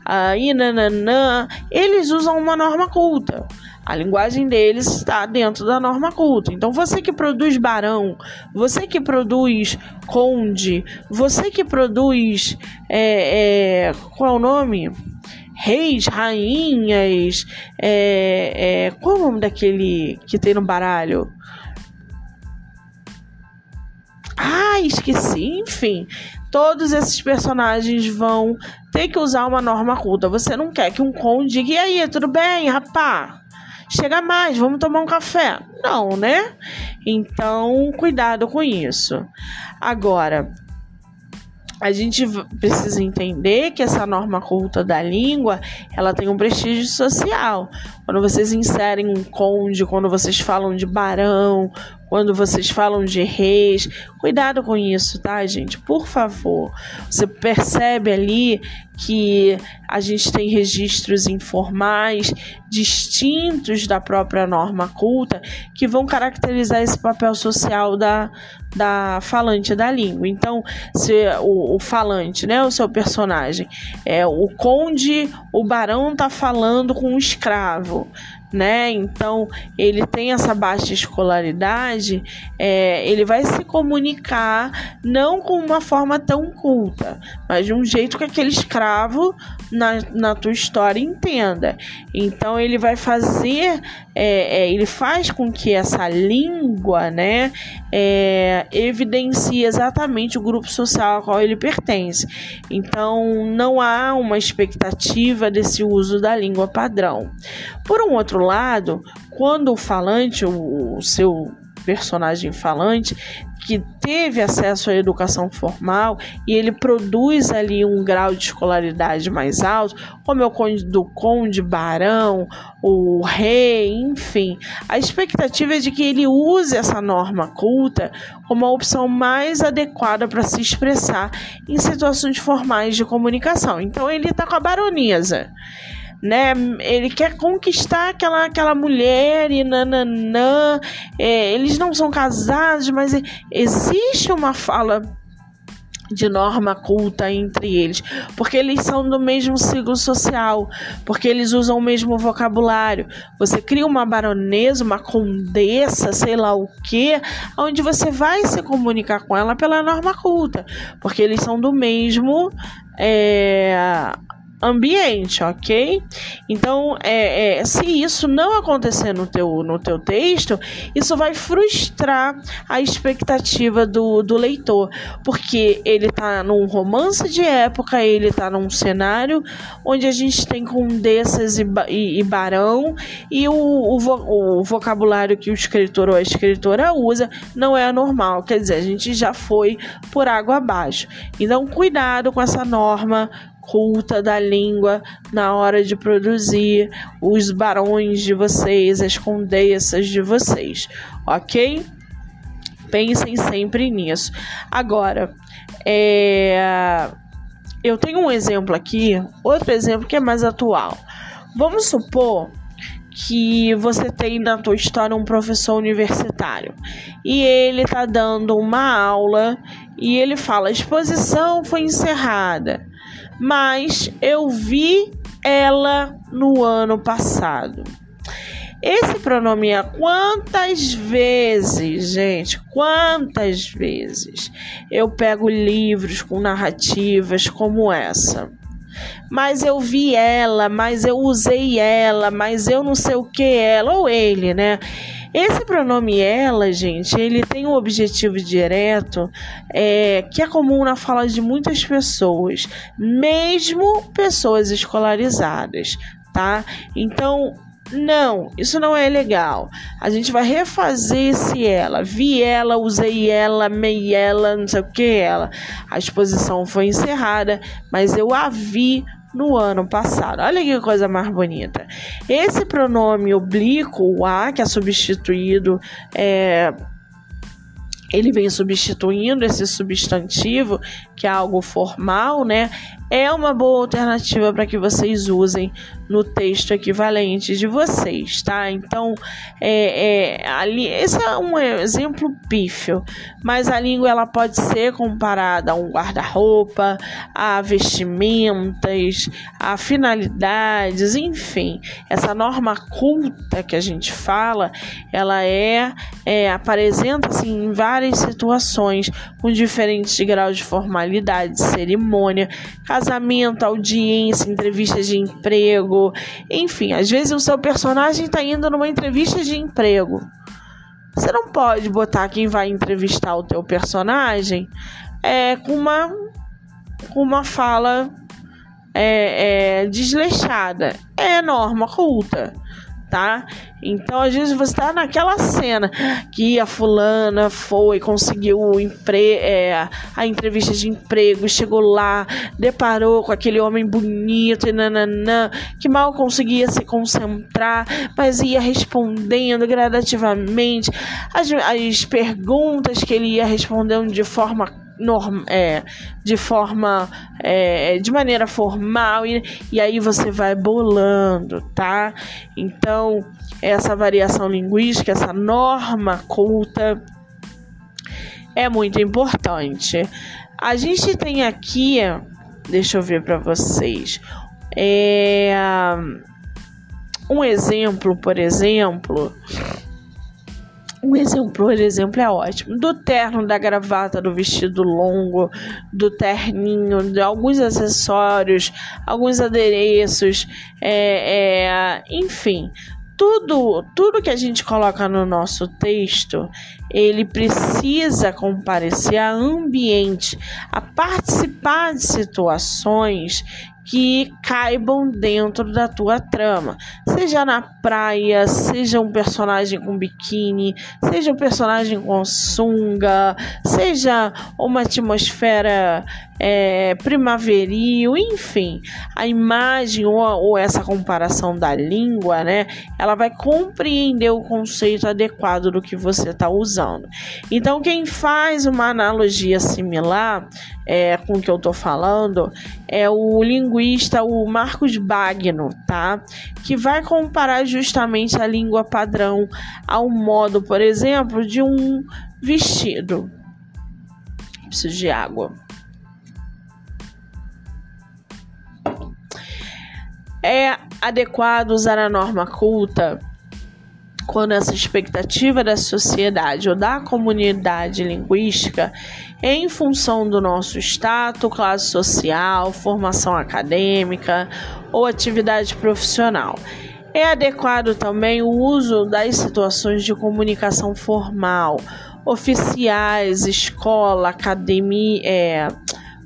aí nananã, eles usam uma norma culta. A linguagem deles está dentro da norma culta. Então, você que produz barão, você que produz conde, você que produz. É, é, qual é o nome? Reis, rainhas. É, é, qual é o nome daquele que tem no baralho? Ah, esqueci. Enfim, todos esses personagens vão ter que usar uma norma culta. Você não quer que um conde diga, e aí, tudo bem, rapá? chega mais, vamos tomar um café. Não, né? Então, cuidado com isso. Agora, a gente precisa entender que essa norma culta da língua, ela tem um prestígio social. Quando vocês inserem um conde, quando vocês falam de barão, quando vocês falam de reis, cuidado com isso, tá, gente? Por favor. Você percebe ali que a gente tem registros informais distintos da própria norma culta que vão caracterizar esse papel social da, da falante da língua. Então, se o, o falante, né, o seu personagem, é o conde, o barão tá falando com um escravo né? Então ele tem essa baixa escolaridade, é, ele vai se comunicar não com uma forma tão culta, mas de um jeito que aquele escravo na, na tua história entenda. Então ele vai fazer, é, é, ele faz com que essa língua, né, é, evidencie exatamente o grupo social ao qual ele pertence. Então não há uma expectativa desse uso da língua padrão. Por um outro lado, quando o falante, o, o seu personagem falante, que teve acesso à educação formal e ele produz ali um grau de escolaridade mais alto, como é o conde do conde, barão, o rei, enfim. A expectativa é de que ele use essa norma culta como a opção mais adequada para se expressar em situações formais de comunicação. Então ele está com a baronesa né? Ele quer conquistar aquela, aquela mulher e nananã. É, eles não são casados, mas existe uma fala de norma culta entre eles, porque eles são do mesmo ciclo social, porque eles usam o mesmo vocabulário. Você cria uma baronesa, uma condessa, sei lá o que, onde você vai se comunicar com ela pela norma culta, porque eles são do mesmo é, ambiente, ok? Então, é, é, se isso não acontecer no teu, no teu texto, isso vai frustrar a expectativa do, do leitor, porque ele está num romance de época, ele está num cenário onde a gente tem condessas e, e, e barão, e o, o, o vocabulário que o escritor ou a escritora usa não é normal, quer dizer, a gente já foi por água abaixo. Então, cuidado com essa norma culta da língua na hora de produzir os barões de vocês, as condessas de vocês, ok? Pensem sempre nisso. Agora, é... eu tenho um exemplo aqui, outro exemplo que é mais atual. Vamos supor que você tem na tua história um professor universitário e ele está dando uma aula e ele fala: a exposição foi encerrada mas eu vi ela no ano passado. Esse pronome é quantas vezes, gente, quantas vezes eu pego livros com narrativas como essa? Mas eu vi ela, mas eu usei ela, mas eu não sei o que ela, ou ele, né? Esse pronome ela, gente, ele tem um objetivo direto é, que é comum na fala de muitas pessoas, mesmo pessoas escolarizadas, tá? Então, não, isso não é legal. A gente vai refazer esse ela. Vi ela, usei ela, mei ela, não sei o que ela. A exposição foi encerrada, mas eu a vi no ano passado. Olha que coisa mais bonita. Esse pronome oblíquo, o a, que é substituído, é, ele vem substituindo esse substantivo, que é algo formal, né? É uma boa alternativa para que vocês usem no texto equivalente de vocês, tá? Então, é, é, ali, esse é um exemplo pífio, mas a língua ela pode ser comparada a um guarda-roupa, a vestimentas, a finalidades, enfim. Essa norma culta que a gente fala, ela é, é apresenta assim, em várias situações, com diferentes graus de formalidade, cerimônia, casamento, audiência, entrevistas de emprego, enfim, às vezes o seu personagem está indo numa entrevista de emprego. Você não pode botar quem vai entrevistar o teu personagem é, com uma com uma fala é, é, desleixada. É norma culta tá? Então, às vezes você tá naquela cena que a fulana foi, conseguiu o empre é, a entrevista de emprego, chegou lá, deparou com aquele homem bonito e nananã, que mal conseguia se concentrar, mas ia respondendo gradativamente as, as perguntas que ele ia respondendo de forma norm, é, de forma é, de maneira formal e, e aí você vai bolando, tá? Então essa variação linguística, essa norma culta é muito importante. A gente tem aqui, deixa eu ver para vocês, é, um exemplo, por exemplo um exemplo, por exemplo, é ótimo. Do terno, da gravata, do vestido longo, do terninho, de alguns acessórios, alguns adereços, é, é, enfim, tudo, tudo que a gente coloca no nosso texto, ele precisa comparecer a ambiente, a participar de situações que caibam dentro da tua trama. Seja na praia, seja um personagem com biquíni, seja um personagem com sunga, seja uma atmosfera é, primaveril, enfim, a imagem ou, ou essa comparação da língua, né, ela vai compreender o conceito adequado do que você está usando. Então, quem faz uma analogia similar é, com o que eu estou falando é o linguista, o Marcos Bagno, tá? Que vai comparar justamente a língua padrão ao modo, por exemplo, de um vestido. Preciso de água. É adequado usar a norma culta quando essa expectativa da sociedade ou da comunidade linguística em função do nosso status, classe social, formação acadêmica ou atividade profissional. É adequado também o uso das situações de comunicação formal, oficiais, escola, academia, é,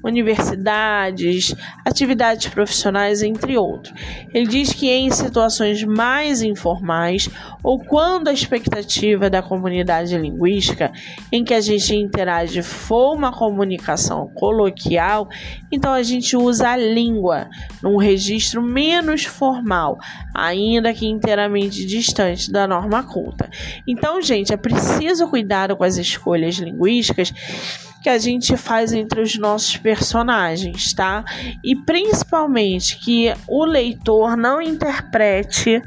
universidades, atividades profissionais, entre outros. Ele diz que em situações mais informais ou quando a expectativa da comunidade linguística em que a gente interage for uma comunicação coloquial, então a gente usa a língua num registro menos formal, ainda que inteiramente distante da norma culta. Então, gente, é preciso cuidar com as escolhas linguísticas que a gente faz entre os nossos personagens, tá? E principalmente que o leitor não interprete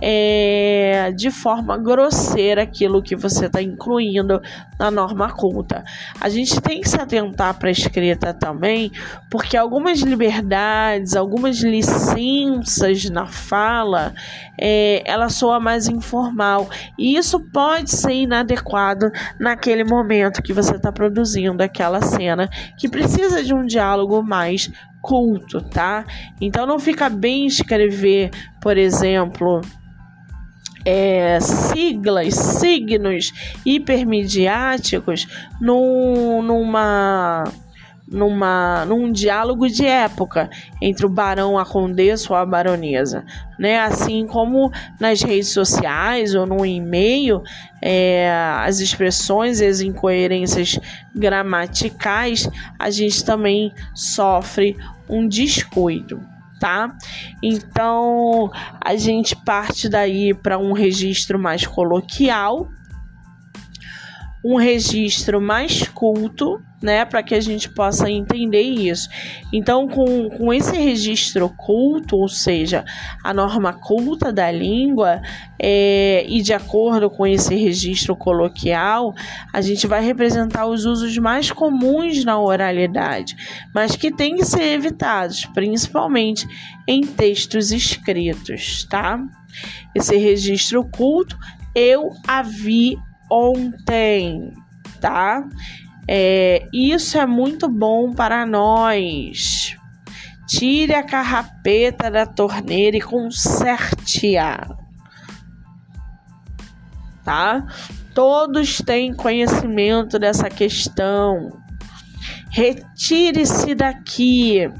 é, de forma grosseira aquilo que você está incluindo na norma culta. A gente tem que se atentar para a escrita também, porque algumas liberdades, algumas licenças na fala, é, ela soa mais informal e isso pode ser inadequado naquele momento que você está produzindo aquela cena que precisa de um diálogo mais culto, tá? Então não fica bem escrever, por exemplo, é, siglas, signos hipermediáticos num, numa numa, num diálogo de época entre o barão, a condessa ou a baronesa, né? Assim como nas redes sociais ou no e-mail, é, as expressões e as incoerências gramaticais, a gente também sofre um descuido. Tá? Então a gente parte daí para um registro mais coloquial, um registro mais culto, né, para que a gente possa entender isso. Então, com, com esse registro culto, ou seja, a norma culta da língua, é, e de acordo com esse registro coloquial, a gente vai representar os usos mais comuns na oralidade, mas que têm que ser evitados, principalmente em textos escritos, tá? Esse registro culto eu a vi ontem, tá? É, isso é muito bom para nós. Tire a carrapeta da torneira e conserte-a. Tá? Todos têm conhecimento dessa questão. Retire-se daqui.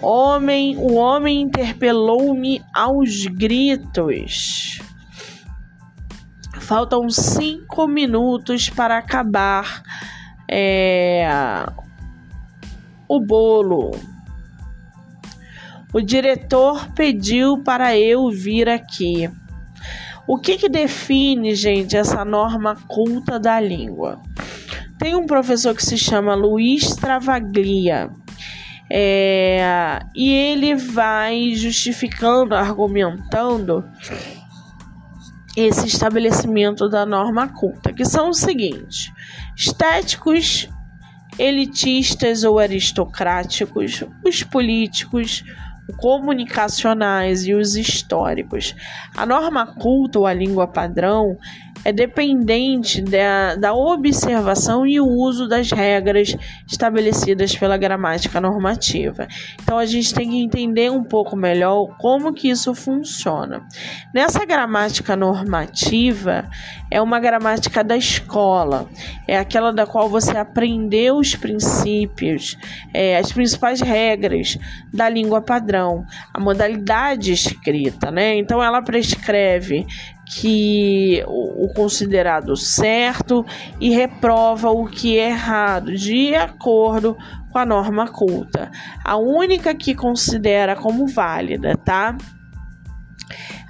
Homem, o homem interpelou-me aos gritos. Faltam cinco minutos para acabar é, o bolo. O diretor pediu para eu vir aqui. O que, que define, gente, essa norma culta da língua? Tem um professor que se chama Luiz Travaglia. É, e ele vai justificando, argumentando esse estabelecimento da norma culta, que são os seguintes: estéticos, elitistas ou aristocráticos, os políticos, comunicacionais e os históricos. A norma culta ou a língua padrão é dependente da, da observação e o uso das regras estabelecidas pela gramática normativa. Então a gente tem que entender um pouco melhor como que isso funciona. Nessa gramática normativa é uma gramática da escola, é aquela da qual você aprendeu os princípios, é, as principais regras da língua padrão, a modalidade escrita, né? Então ela prescreve que o, considerado certo e reprova o que é errado, de acordo com a norma culta. A única que considera como válida, tá?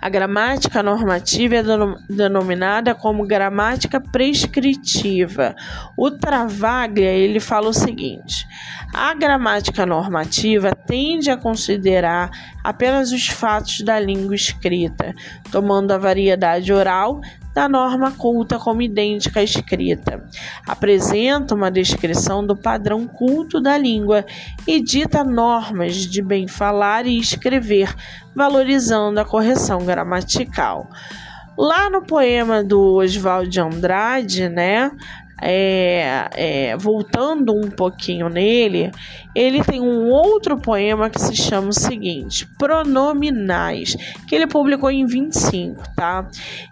A gramática normativa é denominada como gramática prescritiva. O Travaglia ele fala o seguinte: a gramática normativa tende a considerar apenas os fatos da língua escrita, tomando a variedade oral da norma culta como idêntica à escrita. Apresenta uma descrição do padrão culto da língua e dita normas de bem falar e escrever, valorizando a correção gramatical. Lá no poema do Oswald de Andrade, né, é, é, voltando um pouquinho nele, ele tem um outro poema que se chama o seguinte: Pronominais, que ele publicou em 25, tá?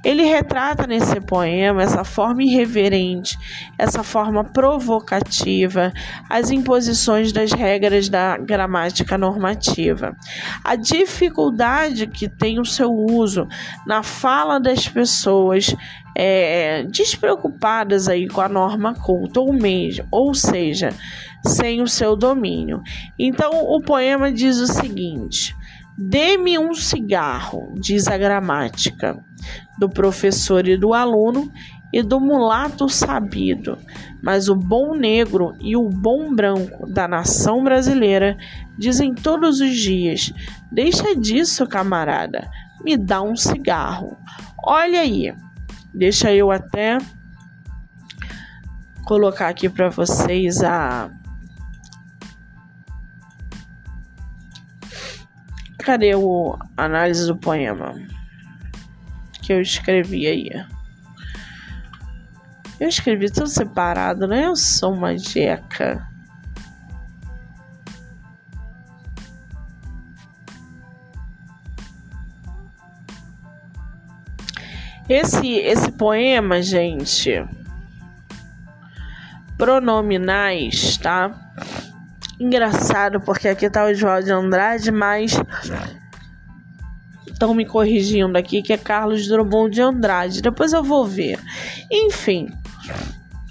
Ele retrata nesse poema essa forma irreverente, essa forma provocativa, as imposições das regras da gramática normativa, a dificuldade que tem o seu uso na fala das pessoas é, despreocupadas aí com a norma culta, ou mesmo, ou seja, sem o seu domínio. Então o poema diz o seguinte: Dê-me um cigarro, diz a gramática, do professor e do aluno e do mulato sabido, mas o bom negro e o bom branco da nação brasileira dizem todos os dias: Deixa disso, camarada, me dá um cigarro. Olha aí, Deixa eu até colocar aqui para vocês a Cadê o análise do poema que eu escrevi aí? Eu escrevi tudo separado, né? Eu sou uma jeca. Esse, esse poema, gente, pronominais, tá? Engraçado, porque aqui tá o João de Andrade, mas estão me corrigindo aqui que é Carlos Drummond de Andrade. Depois eu vou ver. Enfim,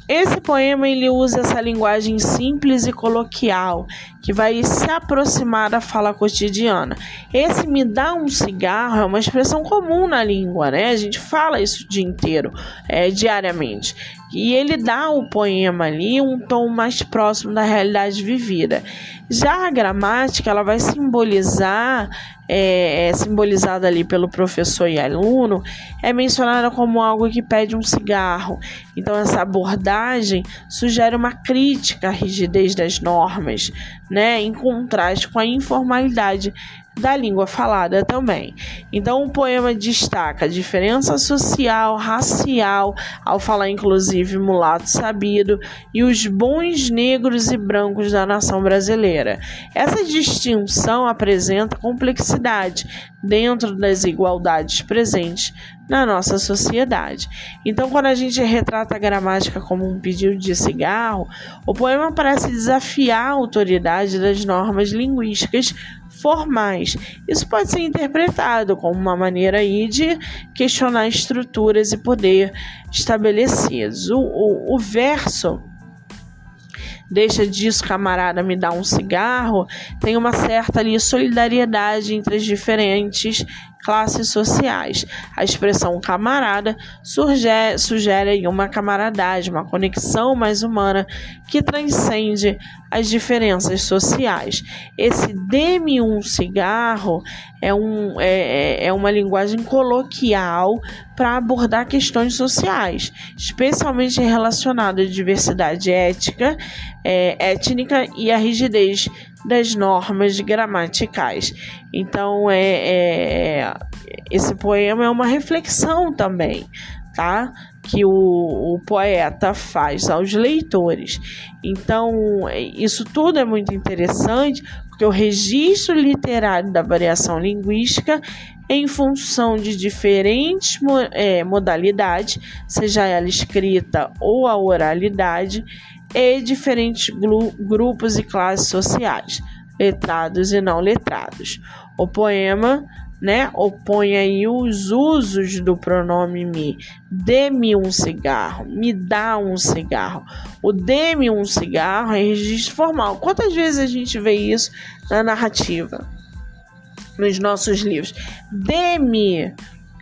esse poema ele usa essa linguagem simples e coloquial que vai se aproximar da fala cotidiana. Esse me dá um cigarro é uma expressão comum na língua, né? A gente fala isso o dia inteiro, é, diariamente. e ele dá ao poema ali um tom mais próximo da realidade vivida. Já a gramática, ela vai simbolizar, é, é simbolizada ali pelo professor e aluno, é mencionada como algo que pede um cigarro. Então, essa abordagem sugere uma crítica à rigidez das normas, né, em contraste com a informalidade da língua falada também. Então, o poema destaca a diferença social, racial, ao falar inclusive mulato sabido, e os bons negros e brancos da nação brasileira. Essa distinção apresenta complexidade dentro das igualdades presentes na nossa sociedade. Então, quando a gente retrata a gramática como um pedido de cigarro, o poema parece desafiar a autoridade das normas linguísticas formais. Isso pode ser interpretado como uma maneira aí de questionar estruturas e poder estabelecidos. O, o, o verso deixa disso, camarada, me dá um cigarro, tem uma certa ali solidariedade entre as diferentes classes sociais. A expressão camarada surge, sugere uma camaradagem, uma conexão mais humana que transcende as diferenças sociais. Esse dê-me um cigarro é, um, é, é, é uma linguagem coloquial para abordar questões sociais, especialmente relacionadas à diversidade ética, é, étnica e a rigidez das normas gramaticais. Então, é, é, esse poema é uma reflexão também, tá? Que o, o poeta faz aos leitores. Então, isso tudo é muito interessante, porque o registro literário da variação linguística em função de diferentes é, modalidades, seja ela escrita ou a oralidade, e diferentes grupos e classes sociais, letrados e não letrados. O poema né, opõe aí os usos do pronome me. Dê-me um cigarro, me dá um cigarro. O dê-me um cigarro é registro formal. Quantas vezes a gente vê isso na narrativa, nos nossos livros? Dê-me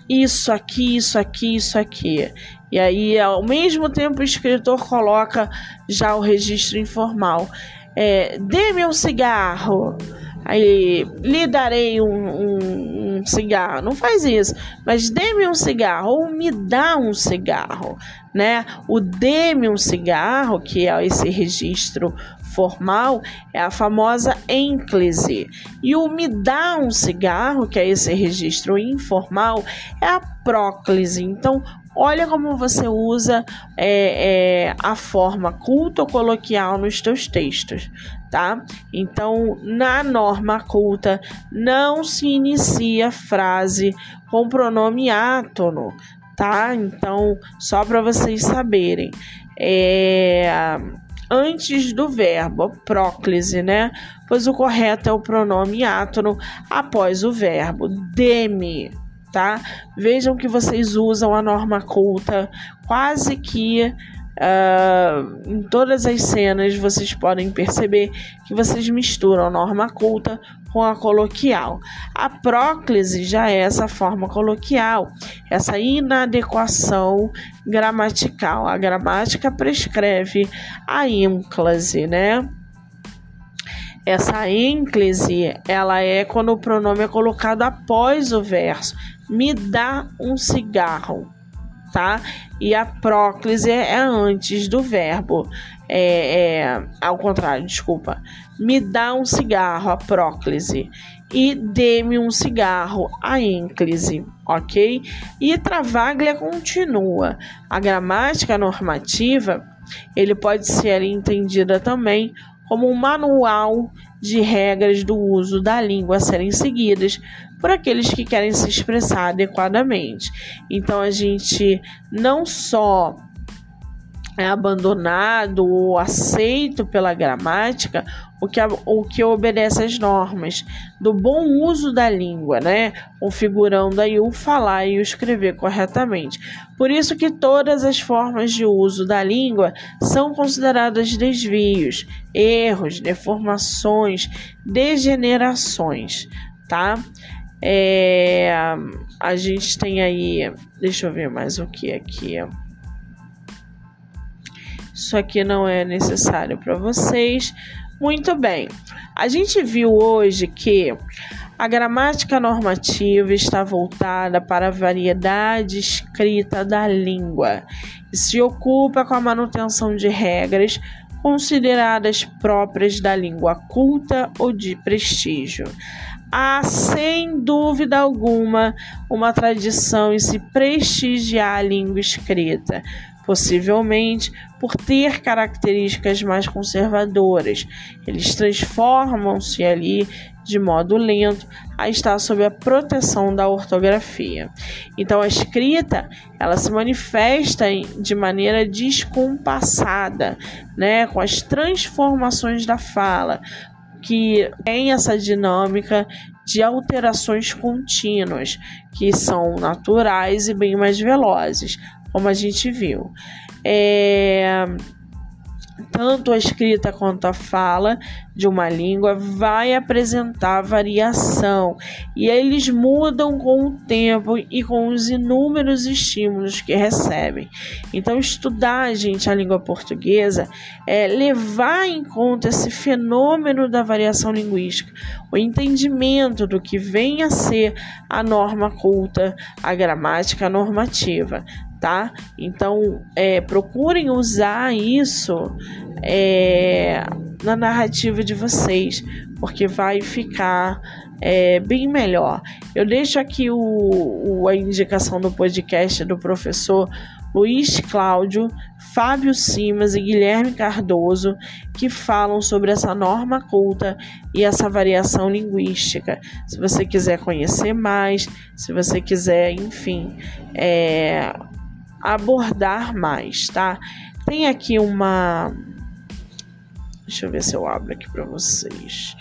isso aqui, isso aqui, isso aqui. E aí, ao mesmo tempo, o escritor coloca já o registro informal. É, Dê-me um cigarro. Aí, lhe darei um, um, um, cigarro. Não faz isso, mas dê-me um cigarro ou me dá um cigarro, né? O dê-me um cigarro, que é esse registro formal, é a famosa ênclise. E o me dá um cigarro, que é esse registro informal, é a próclise. Então, Olha como você usa é, é, a forma culta ou coloquial nos teus textos, tá? Então, na norma culta, não se inicia frase com pronome átono, tá? Então, só para vocês saberem, é, antes do verbo, próclise, né? Pois o correto é o pronome átono após o verbo. Deme tá? Vejam que vocês usam a norma culta quase que uh, em todas as cenas vocês podem perceber que vocês misturam a norma culta com a coloquial. A próclise já é essa forma coloquial, essa inadequação gramatical. A gramática prescreve a ênclase, né? Essa ênclise, ela é quando o pronome é colocado após o verso me dá um cigarro, tá? E a próclise é antes do verbo. É, é, ao contrário, desculpa. Me dá um cigarro, a próclise. E dê-me um cigarro, a ênclise, ok? E Travaglia continua. A gramática normativa, ele pode ser entendida também como um manual de regras do uso da língua a serem seguidas por aqueles que querem se expressar adequadamente. Então a gente não só é abandonado ou aceito pela gramática o que, o que obedece às normas do bom uso da língua, né? Configurando aí o falar e o escrever corretamente. Por isso que todas as formas de uso da língua são consideradas desvios, erros, deformações, degenerações, tá? É, a gente tem aí, deixa eu ver mais o que aqui. Isso aqui não é necessário para vocês. Muito bem. A gente viu hoje que a gramática normativa está voltada para a variedade escrita da língua e se ocupa com a manutenção de regras consideradas próprias da língua culta ou de prestígio. Há, sem dúvida alguma, uma tradição em se prestigiar a língua escrita, possivelmente por ter características mais conservadoras. Eles transformam-se ali de modo lento a estar sob a proteção da ortografia. Então a escrita, ela se manifesta de maneira descompassada, né, com as transformações da fala, que tem essa dinâmica de alterações contínuas, que são naturais e bem mais velozes, como a gente viu. É, tanto a escrita quanto a fala de uma língua vai apresentar variação e eles mudam com o tempo e com os inúmeros estímulos que recebem. Então, estudar, gente, a língua portuguesa é levar em conta esse fenômeno da variação linguística, o entendimento do que vem a ser a norma culta, a gramática normativa tá? Então, é, procurem usar isso é, na narrativa de vocês, porque vai ficar é, bem melhor. Eu deixo aqui o, o, a indicação do podcast do professor Luiz Cláudio, Fábio Simas e Guilherme Cardoso, que falam sobre essa norma culta e essa variação linguística. Se você quiser conhecer mais, se você quiser, enfim, é, abordar mais, tá? Tem aqui uma. Deixa eu ver se eu abro aqui para vocês.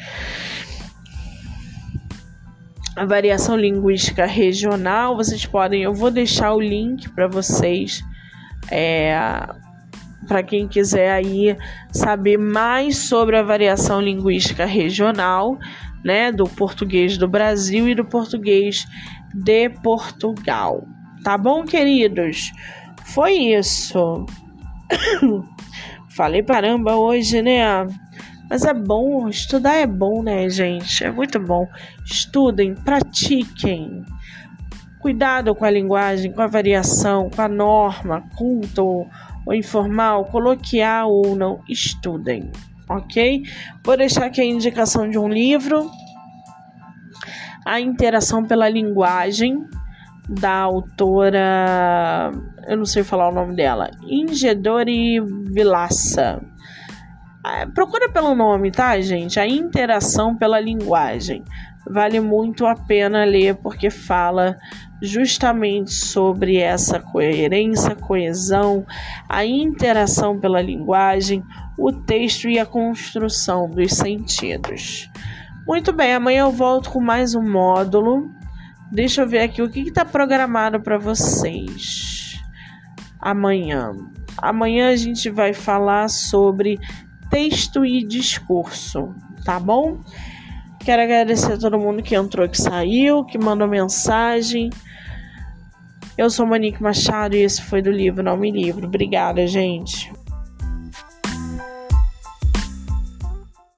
A variação linguística regional, vocês podem, eu vou deixar o link para vocês, é, para quem quiser aí saber mais sobre a variação linguística regional, né, do português do Brasil e do português de Portugal. Tá bom, queridos? Foi isso. Falei paramba hoje, né? Mas é bom, estudar é bom, né, gente? É muito bom. Estudem, pratiquem. Cuidado com a linguagem, com a variação, com a norma, culto ou informal, coloquial ou não. Estudem, ok? Vou deixar aqui a indicação de um livro. A interação pela linguagem da autora, eu não sei falar o nome dela, Ingedori Vilaça. É, procura pelo nome, tá, gente? A interação pela linguagem. Vale muito a pena ler porque fala justamente sobre essa coerência, coesão, a interação pela linguagem, o texto e a construção dos sentidos. Muito bem, amanhã eu volto com mais um módulo Deixa eu ver aqui o que está programado para vocês amanhã. Amanhã a gente vai falar sobre texto e discurso, tá bom? Quero agradecer a todo mundo que entrou, que saiu, que mandou mensagem. Eu sou Monique Machado e esse foi do livro Não Me Livro. Obrigada, gente.